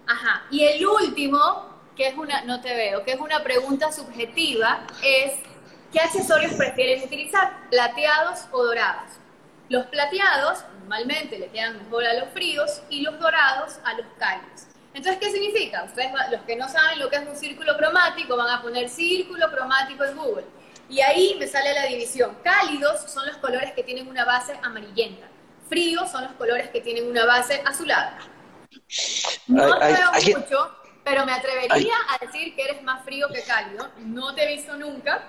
Ajá. Y el último, que es una, no te veo, que es una pregunta subjetiva, es ¿qué accesorios prefieren utilizar? ¿Plateados o dorados? Los plateados normalmente le quedan mejor a los fríos y los dorados a los cálidos. Entonces, ¿qué significa? Ustedes, los que no saben lo que es un círculo cromático, van a poner círculo cromático en Google. Y ahí me sale la división. Cálidos son los colores que tienen una base amarillenta. Fríos son los colores que tienen una base azulada. No te veo mucho, pero me atrevería a decir que eres más frío que cálido. No te he visto nunca.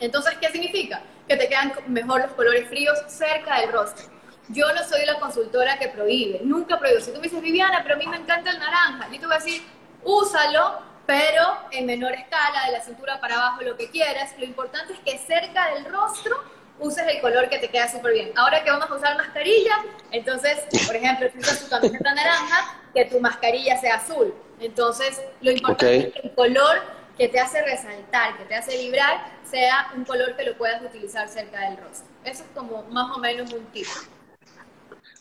Entonces, ¿qué significa? Que te quedan mejor los colores fríos cerca del rostro. Yo no soy la consultora que prohíbe, nunca prohíbo. Si tú me dices, Viviana, pero a mí me encanta el naranja, yo te voy a decir, úsalo, pero en menor escala, de la cintura para abajo, lo que quieras. Lo importante es que cerca del rostro uses el color que te queda súper bien. Ahora que vamos a usar mascarilla, entonces, por ejemplo, si usas tu camiseta naranja, que tu mascarilla sea azul. Entonces, lo importante es que el color que te hace resaltar, que te hace vibrar, sea un color que lo puedas utilizar cerca del rostro. Eso es como más o menos un tip.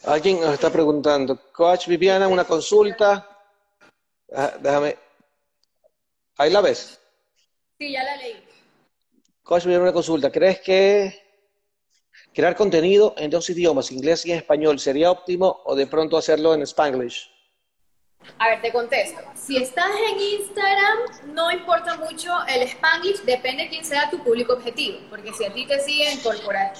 Alguien nos está preguntando, Coach Viviana, una consulta. Ah, déjame. ¿Ahí la ves? Sí, ya la leí. Coach Viviana, una consulta. ¿Crees que crear contenido en dos idiomas, inglés y español, sería óptimo o de pronto hacerlo en Spanglish? A ver, te contesto. Si estás en Instagram, no importa mucho el Spanglish, depende de quién sea tu público objetivo. Porque si a ti te siguen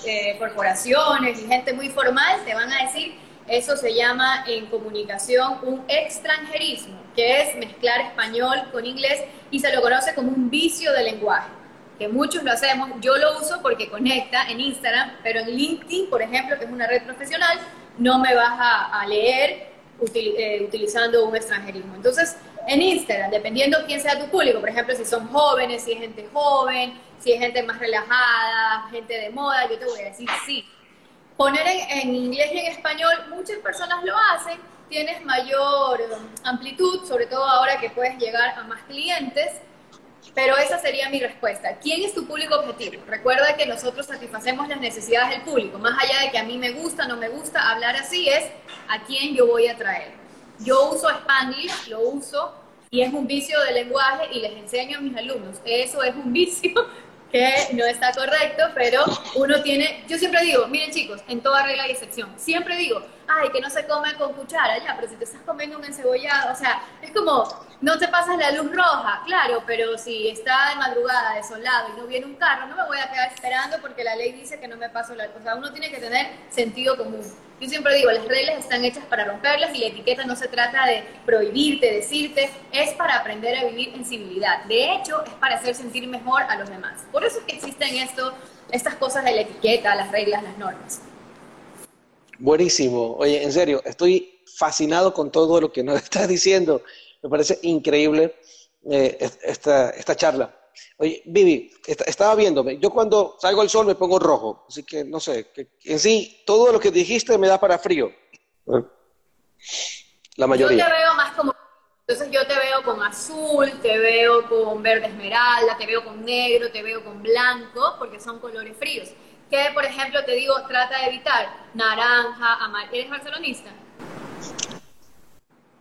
eh, corporaciones y gente muy formal, te van a decir, eso se llama en comunicación un extranjerismo, que es mezclar español con inglés y se lo conoce como un vicio de lenguaje. Que muchos lo hacemos, yo lo uso porque conecta en Instagram, pero en LinkedIn, por ejemplo, que es una red profesional, no me vas a leer eh, utilizando un extranjerismo. Entonces, en Instagram, dependiendo quién sea tu público, por ejemplo, si son jóvenes, si es gente joven, si es gente más relajada, gente de moda, yo te voy a decir sí. Poner en, en inglés y en español, muchas personas lo hacen, tienes mayor amplitud, sobre todo ahora que puedes llegar a más clientes, pero esa sería mi respuesta. ¿Quién es tu público objetivo? Recuerda que nosotros satisfacemos las necesidades del público. Más allá de que a mí me gusta, o no me gusta hablar así, es a quién yo voy a traer. Yo uso Spanglish, lo uso y es un vicio de lenguaje y les enseño a mis alumnos. Eso es un vicio que no está correcto, pero uno tiene, yo siempre digo, miren chicos, en toda regla y excepción, siempre digo, ay, que no se come con cuchara, ya, pero si te estás comiendo un encebollado, o sea, es como, no te pasas la luz roja, claro, pero si está de madrugada, desolado y no viene un carro, no me voy a quedar esperando porque la ley dice que no me paso la luz. O sea, uno tiene que tener sentido común. Yo siempre digo, las reglas están hechas para romperlas y la etiqueta no se trata de prohibirte, decirte, es para aprender a vivir en civilidad. De hecho, es para hacer sentir mejor a los demás. Por eso es que existen esto, estas cosas de la etiqueta, las reglas, las normas. Buenísimo. Oye, en serio, estoy fascinado con todo lo que nos estás diciendo. Me parece increíble eh, esta, esta charla. Oye, Vivi, estaba viéndome. Yo cuando salgo al sol me pongo rojo. Así que no sé, que, en sí, todo lo que dijiste me da para frío. La mayoría. Yo te veo más como. Entonces yo te veo con azul, te veo con verde esmeralda, te veo con negro, te veo con blanco, porque son colores fríos. Que, por ejemplo, te digo, trata de evitar naranja, amarillo. ¿Eres barcelonista?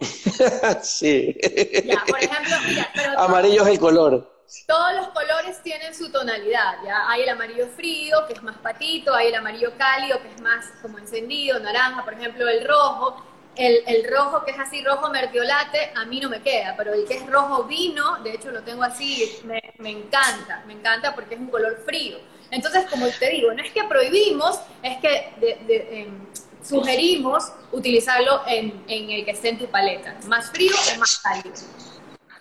sí. Ya, por ejemplo, mira, pero Amarillo es el color. Todos los colores tienen su tonalidad, ¿ya? Hay el amarillo frío, que es más patito, hay el amarillo cálido, que es más como encendido, naranja, por ejemplo, el rojo. El, el, rojo que es así, rojo mertiolate, a mí no me queda, pero el que es rojo vino, de hecho lo tengo así, me, me encanta, me encanta porque es un color frío. Entonces, como te digo, no es que prohibimos, es que de, de, em, sugerimos utilizarlo en, en, el que esté en tu paleta, más frío o más cálido.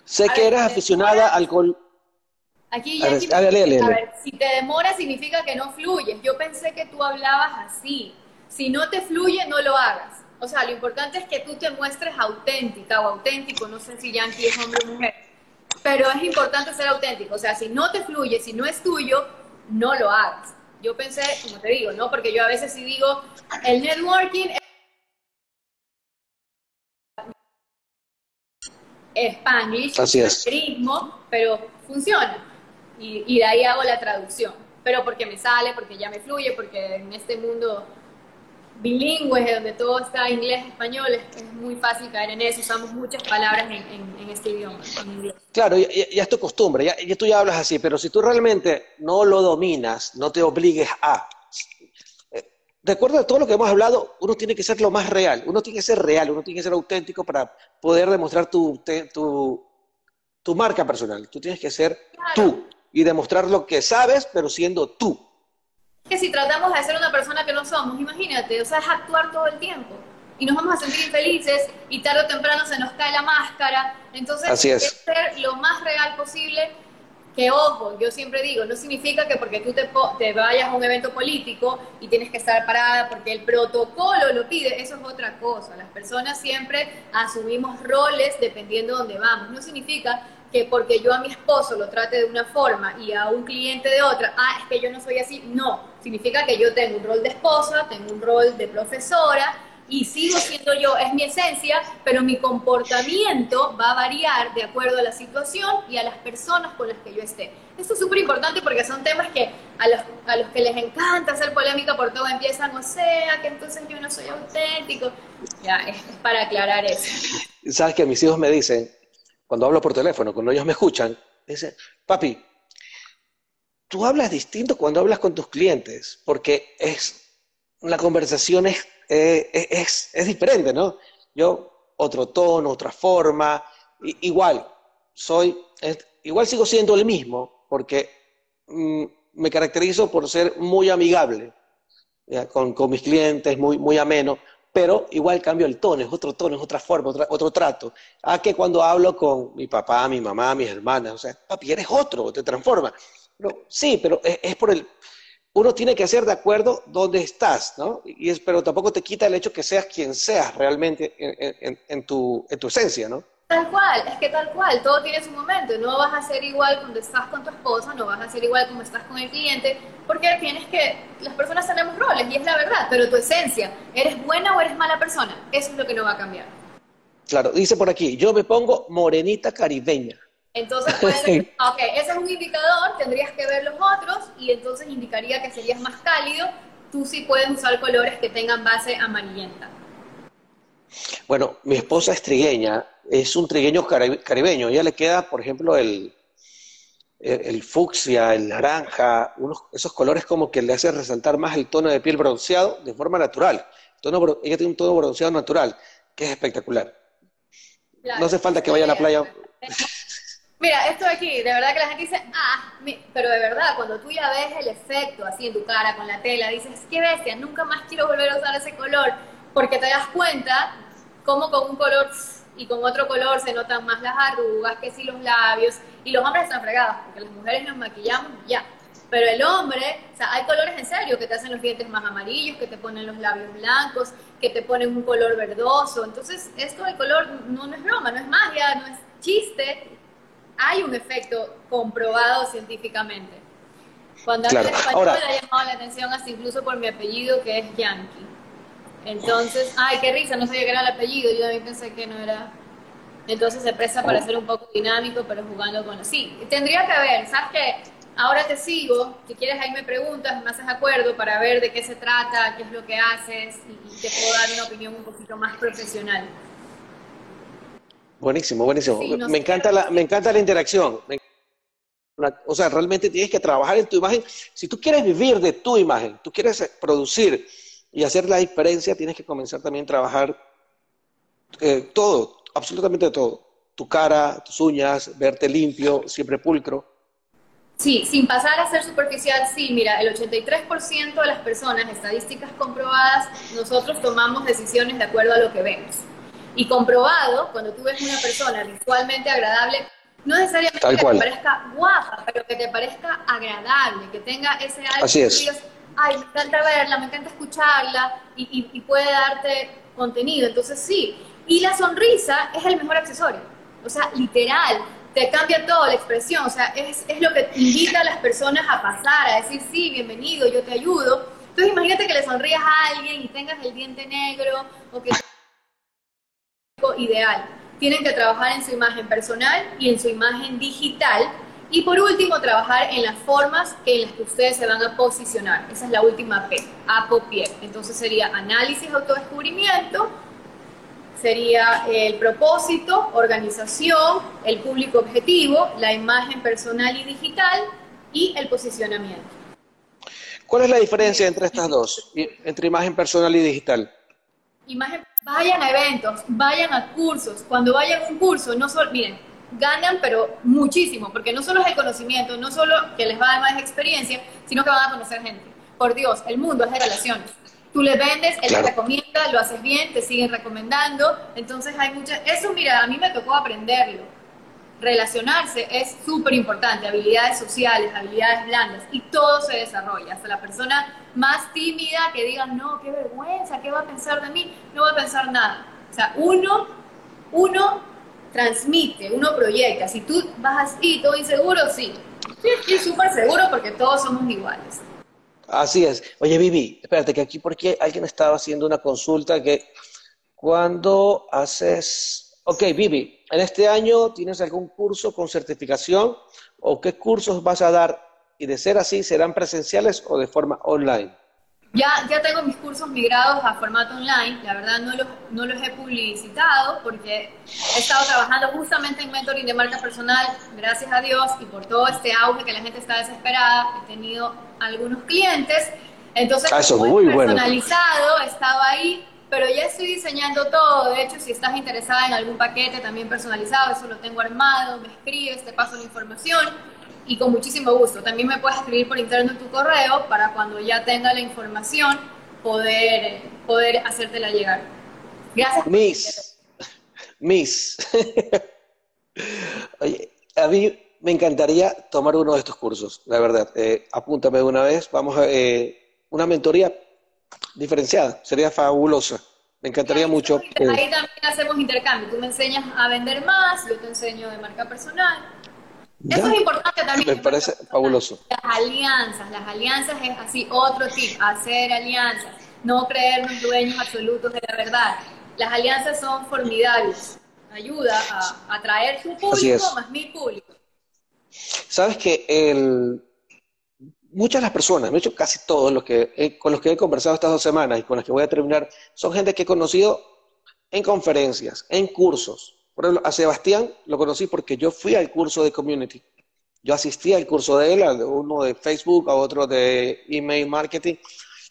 Sé que eres aficionada al color... Aquí ya a ver, si te demora significa que no fluyes. Yo pensé que tú hablabas así. Si no te fluye, no lo hagas. O sea, lo importante es que tú te muestres auténtica o auténtico. No sé si Yankee es hombre o mujer. Pero es importante ser auténtico. O sea, si no te fluye, si no es tuyo, no lo hagas. Yo pensé, como te digo, ¿no? Porque yo a veces sí digo, el networking es Spanglish, Así es. pero funciona. Y, y de ahí hago la traducción. Pero porque me sale, porque ya me fluye, porque en este mundo bilingüe, donde todo está inglés, español, es, muy fácil caer en eso, usamos muchas palabras en, este idioma. Claro, ya, es tu costumbre, ya, ya, tú ya hablas así, pero si tú realmente no lo dominas, no te obligues a... Eh, de acuerdo a todo lo que hemos hablado, uno tiene que ser lo más real, uno tiene que ser real, uno tiene que ser auténtico para poder demostrar tu, tu, tu marca personal. Tú tienes que ser tú y demostrar lo que sabes, pero siendo tú que si tratamos de ser una persona que no somos, imagínate, o sea, es actuar todo el tiempo. Y nos vamos a sentir infelices y tarde o temprano se nos cae la máscara. Entonces, Así es. ser lo más real posible. Que ojo, yo siempre digo, no significa que porque tú te, te vayas a un evento político y tienes que estar parada porque el protocolo lo pide, eso es otra cosa. Las personas siempre asumimos roles dependiendo de dónde vamos. No significa que porque yo a mi esposo lo trate de una forma y a un cliente de otra, ah, es que yo no soy así. No, significa que yo tengo un rol de esposa, tengo un rol de profesora y sigo siendo yo, es mi esencia, pero mi comportamiento va a variar de acuerdo a la situación y a las personas con las que yo esté. Esto es súper importante porque son temas que a los, a los que les encanta hacer polémica por todo empiezan, o sea, que entonces yo no soy auténtico. Ya, es, para aclarar eso. Sabes que mis hijos me dicen, cuando hablo por teléfono, cuando ellos me escuchan, dicen, papi, tú hablas distinto cuando hablas con tus clientes, porque es, la conversación es, eh, es, es, diferente, ¿no? Yo, otro tono, otra forma, igual, soy, igual sigo siendo el mismo, porque mm, me caracterizo por ser muy amigable con, con, mis clientes, muy, muy ameno, pero igual cambio el tono, es otro tono, es otra forma, otro trato. A que cuando hablo con mi papá, mi mamá, mis hermanas, o sea, papi, eres otro, te transforma. sí, pero es, por el... Uno tiene que hacer de acuerdo donde estás, ¿no? Y es, pero tampoco te quita el hecho que seas quien seas realmente en, tu, en tu esencia, ¿no? Tal cual, es que tal cual, todo tiene su momento. No vas a ser igual cuando estás con tu esposa, no vas a ser igual cuando estás con el cliente, porque tienes que, las personas tenemos roles y es la verdad, pero tu esencia, ¿eres buena o eres mala persona? Eso es lo que no va a cambiar. Claro, dice por aquí, yo me pongo morenita caribeña. Entonces, puedes decir, ok, ese es un indicador, tendrías que ver los otros y entonces indicaría que serías más cálido. Tú sí puedes usar colores que tengan base amarillenta. Bueno, mi esposa es trigueña, es un trigueño caribeño. ella le queda, por ejemplo, el, el, fucsia, el naranja, unos, esos colores como que le hacen resaltar más el tono de piel bronceado de forma natural. Tono, ella tiene un tono bronceado natural, que es espectacular. no hace falta que vaya a la playa. Mira, esto de aquí, de verdad que la gente dice, ah, pero de verdad, cuando tú ya ves el efecto así en tu cara con la tela, dices, qué bestia, nunca más quiero volver a usar ese color, porque te das cuenta cómo con un color y con otro color se notan más las arrugas, que si los labios, y los hombres están fregados, porque las mujeres nos maquillamos ya. Pero el hombre, o sea, hay colores en serio que te hacen los dientes más amarillos, que te ponen los labios blancos, que te ponen un color verdoso. Entonces, esto del color no, es broma, no es magia, no es chiste. Hay un efecto comprobado científicamente. Cuando hablo español ha llamado la atención hasta incluso por mi apellido, que es Yankee. Entonces, ay, qué risa, no sabía que era el apellido, yo también pensé que no era. Entonces se presta para ser un poco dinámico, pero jugando con. Sí, tendría que haber, ¿sabes qué? Ahora te sigo, si quieres ahí me preguntas, me haces acuerdo para ver de qué se trata, qué es lo que haces y, te puedo dar una opinión un poquito más profesional. Buenísimo, buenísimo. me, encanta la, me encanta la interacción. o sea, realmente tienes que trabajar en tu imagen. Si tú quieres vivir de tu imagen, tú quieres producir y hacer la diferencia tienes que comenzar también a trabajar eh, todo, absolutamente todo. Tu cara, tus uñas, verte limpio, siempre pulcro. Sí, sin pasar a ser superficial, sí, mira, el 83% de las personas, estadísticas comprobadas, nosotros tomamos decisiones de acuerdo a lo que vemos. Y comprobado, cuando tú ves una persona visualmente agradable, No necesariamente que te parezca guapa, pero que te parezca agradable, que tenga ese algo Así es. Ay, me encanta verla, me encanta escucharla y, y puede darte contenido. Entonces sí, y la sonrisa es el mejor accesorio. O sea, literal, te cambia todo la expresión. O sea, es, es lo que invita a las personas a pasar, a decir, sí, bienvenido, yo te ayudo. Entonces imagínate que le sonrías a alguien y tengas el diente negro o que ideal. Tienen que trabajar en su imagen personal y en su imagen digital. Y por último, trabajar en las formas en las que ustedes se van a posicionar. Esa es la última P, apopier. Entonces sería análisis, autodescubrimiento, sería el propósito, organización, el público objetivo, la imagen personal y digital y el posicionamiento. ¿Cuál es la diferencia entre estas dos, entre imagen personal y digital? Imagen, vayan a eventos, vayan a cursos. Cuando vayan a un curso, no solo, miren, ganan pero muchísimo, porque no solo es el conocimiento, no solo que les va a dar más experiencia, sino que van a conocer gente. Por Dios, el mundo es de relaciones. Tú le vendes, él te recomienda, lo haces bien, te siguen recomendando. Entonces hay muchas... Eso, mira, a mí me tocó aprenderlo. Relacionarse es súper importante, habilidades sociales, habilidades blandas, y todo se desarrolla. Hasta la persona más tímida que diga, no, qué vergüenza, ¿qué va a pensar de mí? No va a pensar nada. O sea, uno, uno transmite, uno proyecta. Si tú vas así, todo inseguro, sí. Estoy súper seguro porque todos somos iguales. Así es. Oye, Vivi, espérate, que aquí porque alguien estaba haciendo una consulta que cuando haces... Ok, Vivi, ¿en este año tienes algún curso con certificación o qué cursos vas a dar? Y de ser así, ¿serán presenciales o de forma online? Ya, ya tengo mis cursos migrados a formato online, la verdad no los, no los he publicitado porque he estado trabajando justamente en mentoring de marca personal, gracias a Dios, y por todo este auge que la gente está desesperada, he tenido algunos clientes, entonces ah, muy personalizado, estaba ahí, pero ya estoy diseñando todo, de hecho si estás interesada en algún paquete también personalizado, eso lo tengo armado, me escribes, te paso la información y con muchísimo gusto. También me puedes escribir por interno tu correo para cuando ya tenga la información poder, poder hacértela llegar. Gracias. Miss, Miss, oye, a mí me encantaría tomar uno de estos cursos, la verdad. Eh, apúntame de una vez, vamos a eh, una mentoría diferenciada, sería fabulosa. Me encantaría mucho. Ahí también hacemos intercambio. Tú me enseñas a vender más, yo te enseño de marca personal eso es importante también. Me parece fabuloso. Las alianzas, las alianzas es así, otro tip, hacer alianzas, no creernos dueños absolutos de la verdad. Las alianzas son formidables, ayuda a atraer tu público más mi público. Sabes que el, muchas de las personas, de hecho casi todos los que con los que he conversado estas dos semanas y con las que voy a terminar, son gente que he conocido en conferencias, en cursos, por ejemplo, a Sebastián lo conocí porque yo fui al curso de community. Yo asistí al curso de él, uno de Facebook, a otro de email marketing.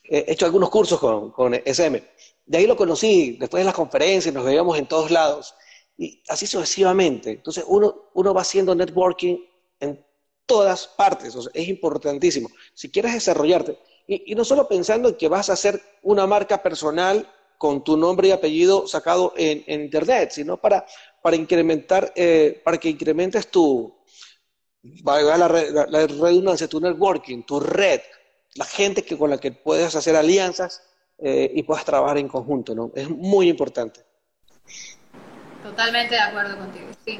He hecho algunos cursos con, con SM. De ahí lo conocí, después de las conferencias, nos veíamos en todos lados. Y así sucesivamente. Entonces, uno, uno va haciendo networking en todas partes. es importantísimo. Si quieres desarrollarte, y, y, no solo pensando en que vas a hacer una marca personal con tu nombre y apellido sacado en, Internet, sino para, para incrementar, eh, para que incrementes tu, la, la, la, redundancia, tu networking, tu red, la gente que, con la que puedes hacer alianzas eh, y puedas trabajar en conjunto, ¿no? Es muy importante. Totalmente de acuerdo contigo, sí.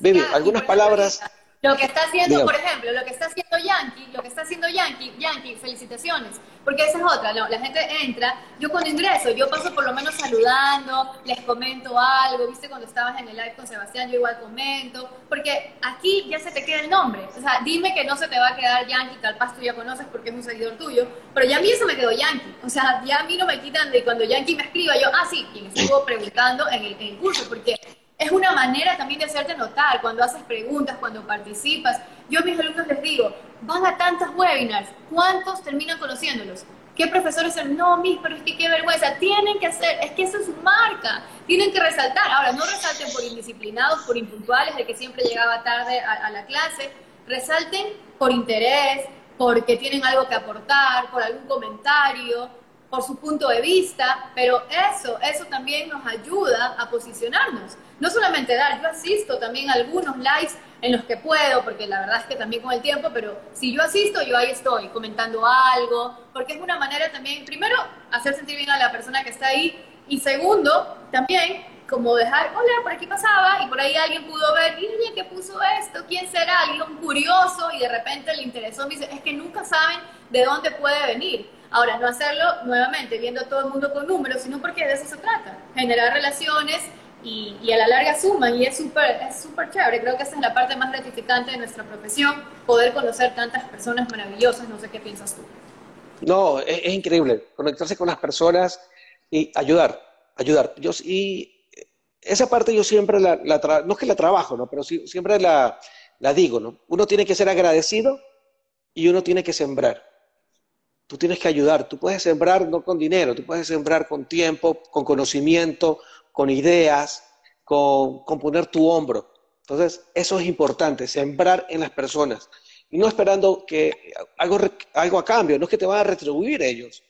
Baby, algunas palabras... Lo que está haciendo, por ejemplo, lo que está haciendo Yankee, lo que está haciendo Yankee, Yankee, felicitaciones, porque esa es otra, la gente entra, yo cuando ingreso, yo paso por lo menos saludando, les comento algo, viste cuando estabas en el live con Sebastián, yo igual comento, porque aquí ya se te queda el nombre, o sea, dime que no se te va a quedar Yankee, tal paz tú ya conoces porque es un seguidor tuyo, pero ya a mí eso me quedó Yankee, o sea, ya a mí no me quitan de cuando Yankee me escriba, yo, ah, sí, quien estuvo preguntando en el, en el curso, porque es una manera también de hacerte notar cuando haces preguntas, cuando participas. Yo a mis alumnos les digo, van a tantos webinars, ¿cuántos terminan conociéndolos? ¿Qué profesores dicen, no, mis, pero es que qué vergüenza? Tienen que hacer, es que eso es su marca, tienen que resaltar. Ahora, no resalten por indisciplinados, por impuntuales, de que siempre llegaba tarde a, a la clase, resalten por interés, porque tienen algo que aportar, por algún comentario, por su punto de vista, pero eso, eso también nos ayuda a posicionarnos. No solamente dar, yo asisto también a algunos lives en los que puedo, porque la verdad es que también con el tiempo, pero si yo asisto, yo ahí estoy comentando algo, porque es una manera también, primero, hacer sentir bien a la persona que está ahí, y segundo, también como dejar, hola, por aquí pasaba, y por ahí alguien pudo ver, mire, ¿qué puso esto? ¿Quién será? Alguien curioso, y de repente le interesó, me dice, es que nunca saben de dónde puede venir. Ahora, no hacerlo nuevamente viendo a todo el mundo con números, sino porque de eso se trata, generar relaciones y, a la larga suman y es súper es super chévere. Creo que esa es la parte más gratificante de nuestra profesión, poder conocer tantas personas maravillosas. No sé qué piensas tú. No, es, increíble conectarse con las personas y ayudar, ayudar. Yo, y esa parte yo siempre la, no es que la trabajo, ¿no? pero siempre la, la digo, ¿no? Uno tiene que ser agradecido y uno tiene que sembrar. Tú tienes que ayudar. Tú puedes sembrar no con dinero, tú puedes sembrar con tiempo, con conocimiento, con ideas, con, poner tu hombro. Entonces, eso es importante, sembrar en las personas. Y no esperando que algo, algo a cambio, no es que te van a retribuir ellos,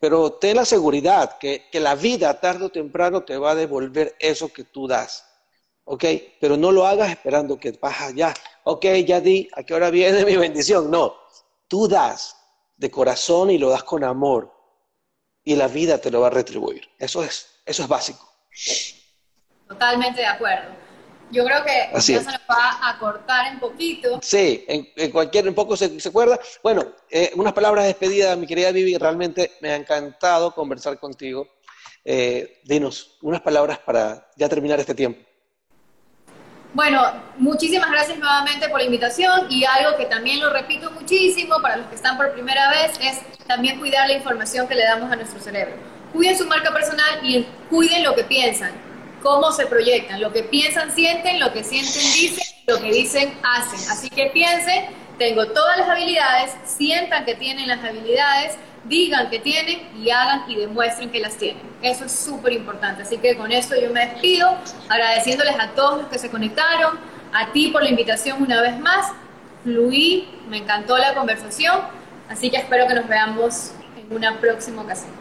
pero ten la seguridad que, la vida tarde o temprano te va a devolver eso que tú das. ¿Ok? Pero no lo hagas esperando que vas allá. Ok, ya di, ¿a qué hora viene mi bendición? No, tú das, de corazón y lo das con amor y la vida te lo va a retribuir. Eso es, eso es básico. Totalmente de acuerdo. Yo creo que ya se nos va a cortar un poquito. Sí, en, cualquier, un poco se, se acuerda. Bueno, eh, unas palabras de despedida, mi querida Vivi, realmente me ha encantado conversar contigo. Eh, dinos unas palabras para ya terminar este tiempo. Bueno, muchísimas gracias nuevamente por la invitación y algo que también lo repito muchísimo para los que están por primera vez es también cuidar la información que le damos a nuestro cerebro. Cuiden su marca personal y cuiden lo que piensan, cómo se proyectan, lo que piensan sienten, lo que sienten dicen, lo que dicen hacen. Así que piensen, tengo todas las habilidades, sientan que tienen las habilidades digan que tienen y hagan y demuestren que las tienen. Eso es súper importante. Así que con esto yo me despido, agradeciéndoles a todos los que se conectaron, a ti por la invitación una vez más. Fluí, me encantó la conversación, así que espero que nos veamos en una próxima ocasión.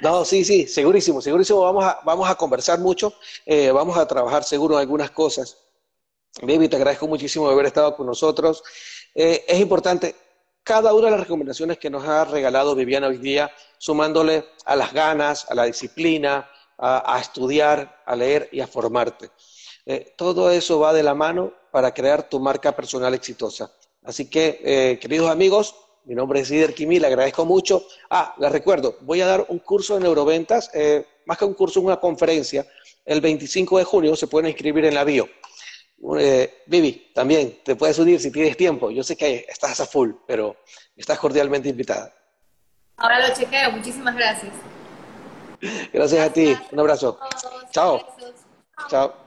No, sí, sí, segurísimo, segurísimo. Vamos a, vamos a conversar mucho, eh, vamos a trabajar seguro algunas cosas. Baby, te agradezco muchísimo de haber estado con nosotros. Eh, es importante, cada una de las recomendaciones que nos ha regalado Viviana hoy día, sumándole a las ganas, a la disciplina, a, estudiar, a leer y a formarte. Eh, todo eso va de la mano para crear tu marca personal exitosa. Así que, eh, queridos amigos, mi nombre es Ider Kimi, le agradezco mucho. Ah, les recuerdo, voy a dar un curso de neuroventas, eh, más que un curso, una conferencia, el 25 de junio, se pueden inscribir en la bio. Eh, Vivi, también te puedes unir si tienes tiempo. Yo sé que estás a full, pero estás cordialmente invitada. Ahora lo chequeo. Muchísimas gracias. Gracias a ti. Un abrazo. Chao. Chao.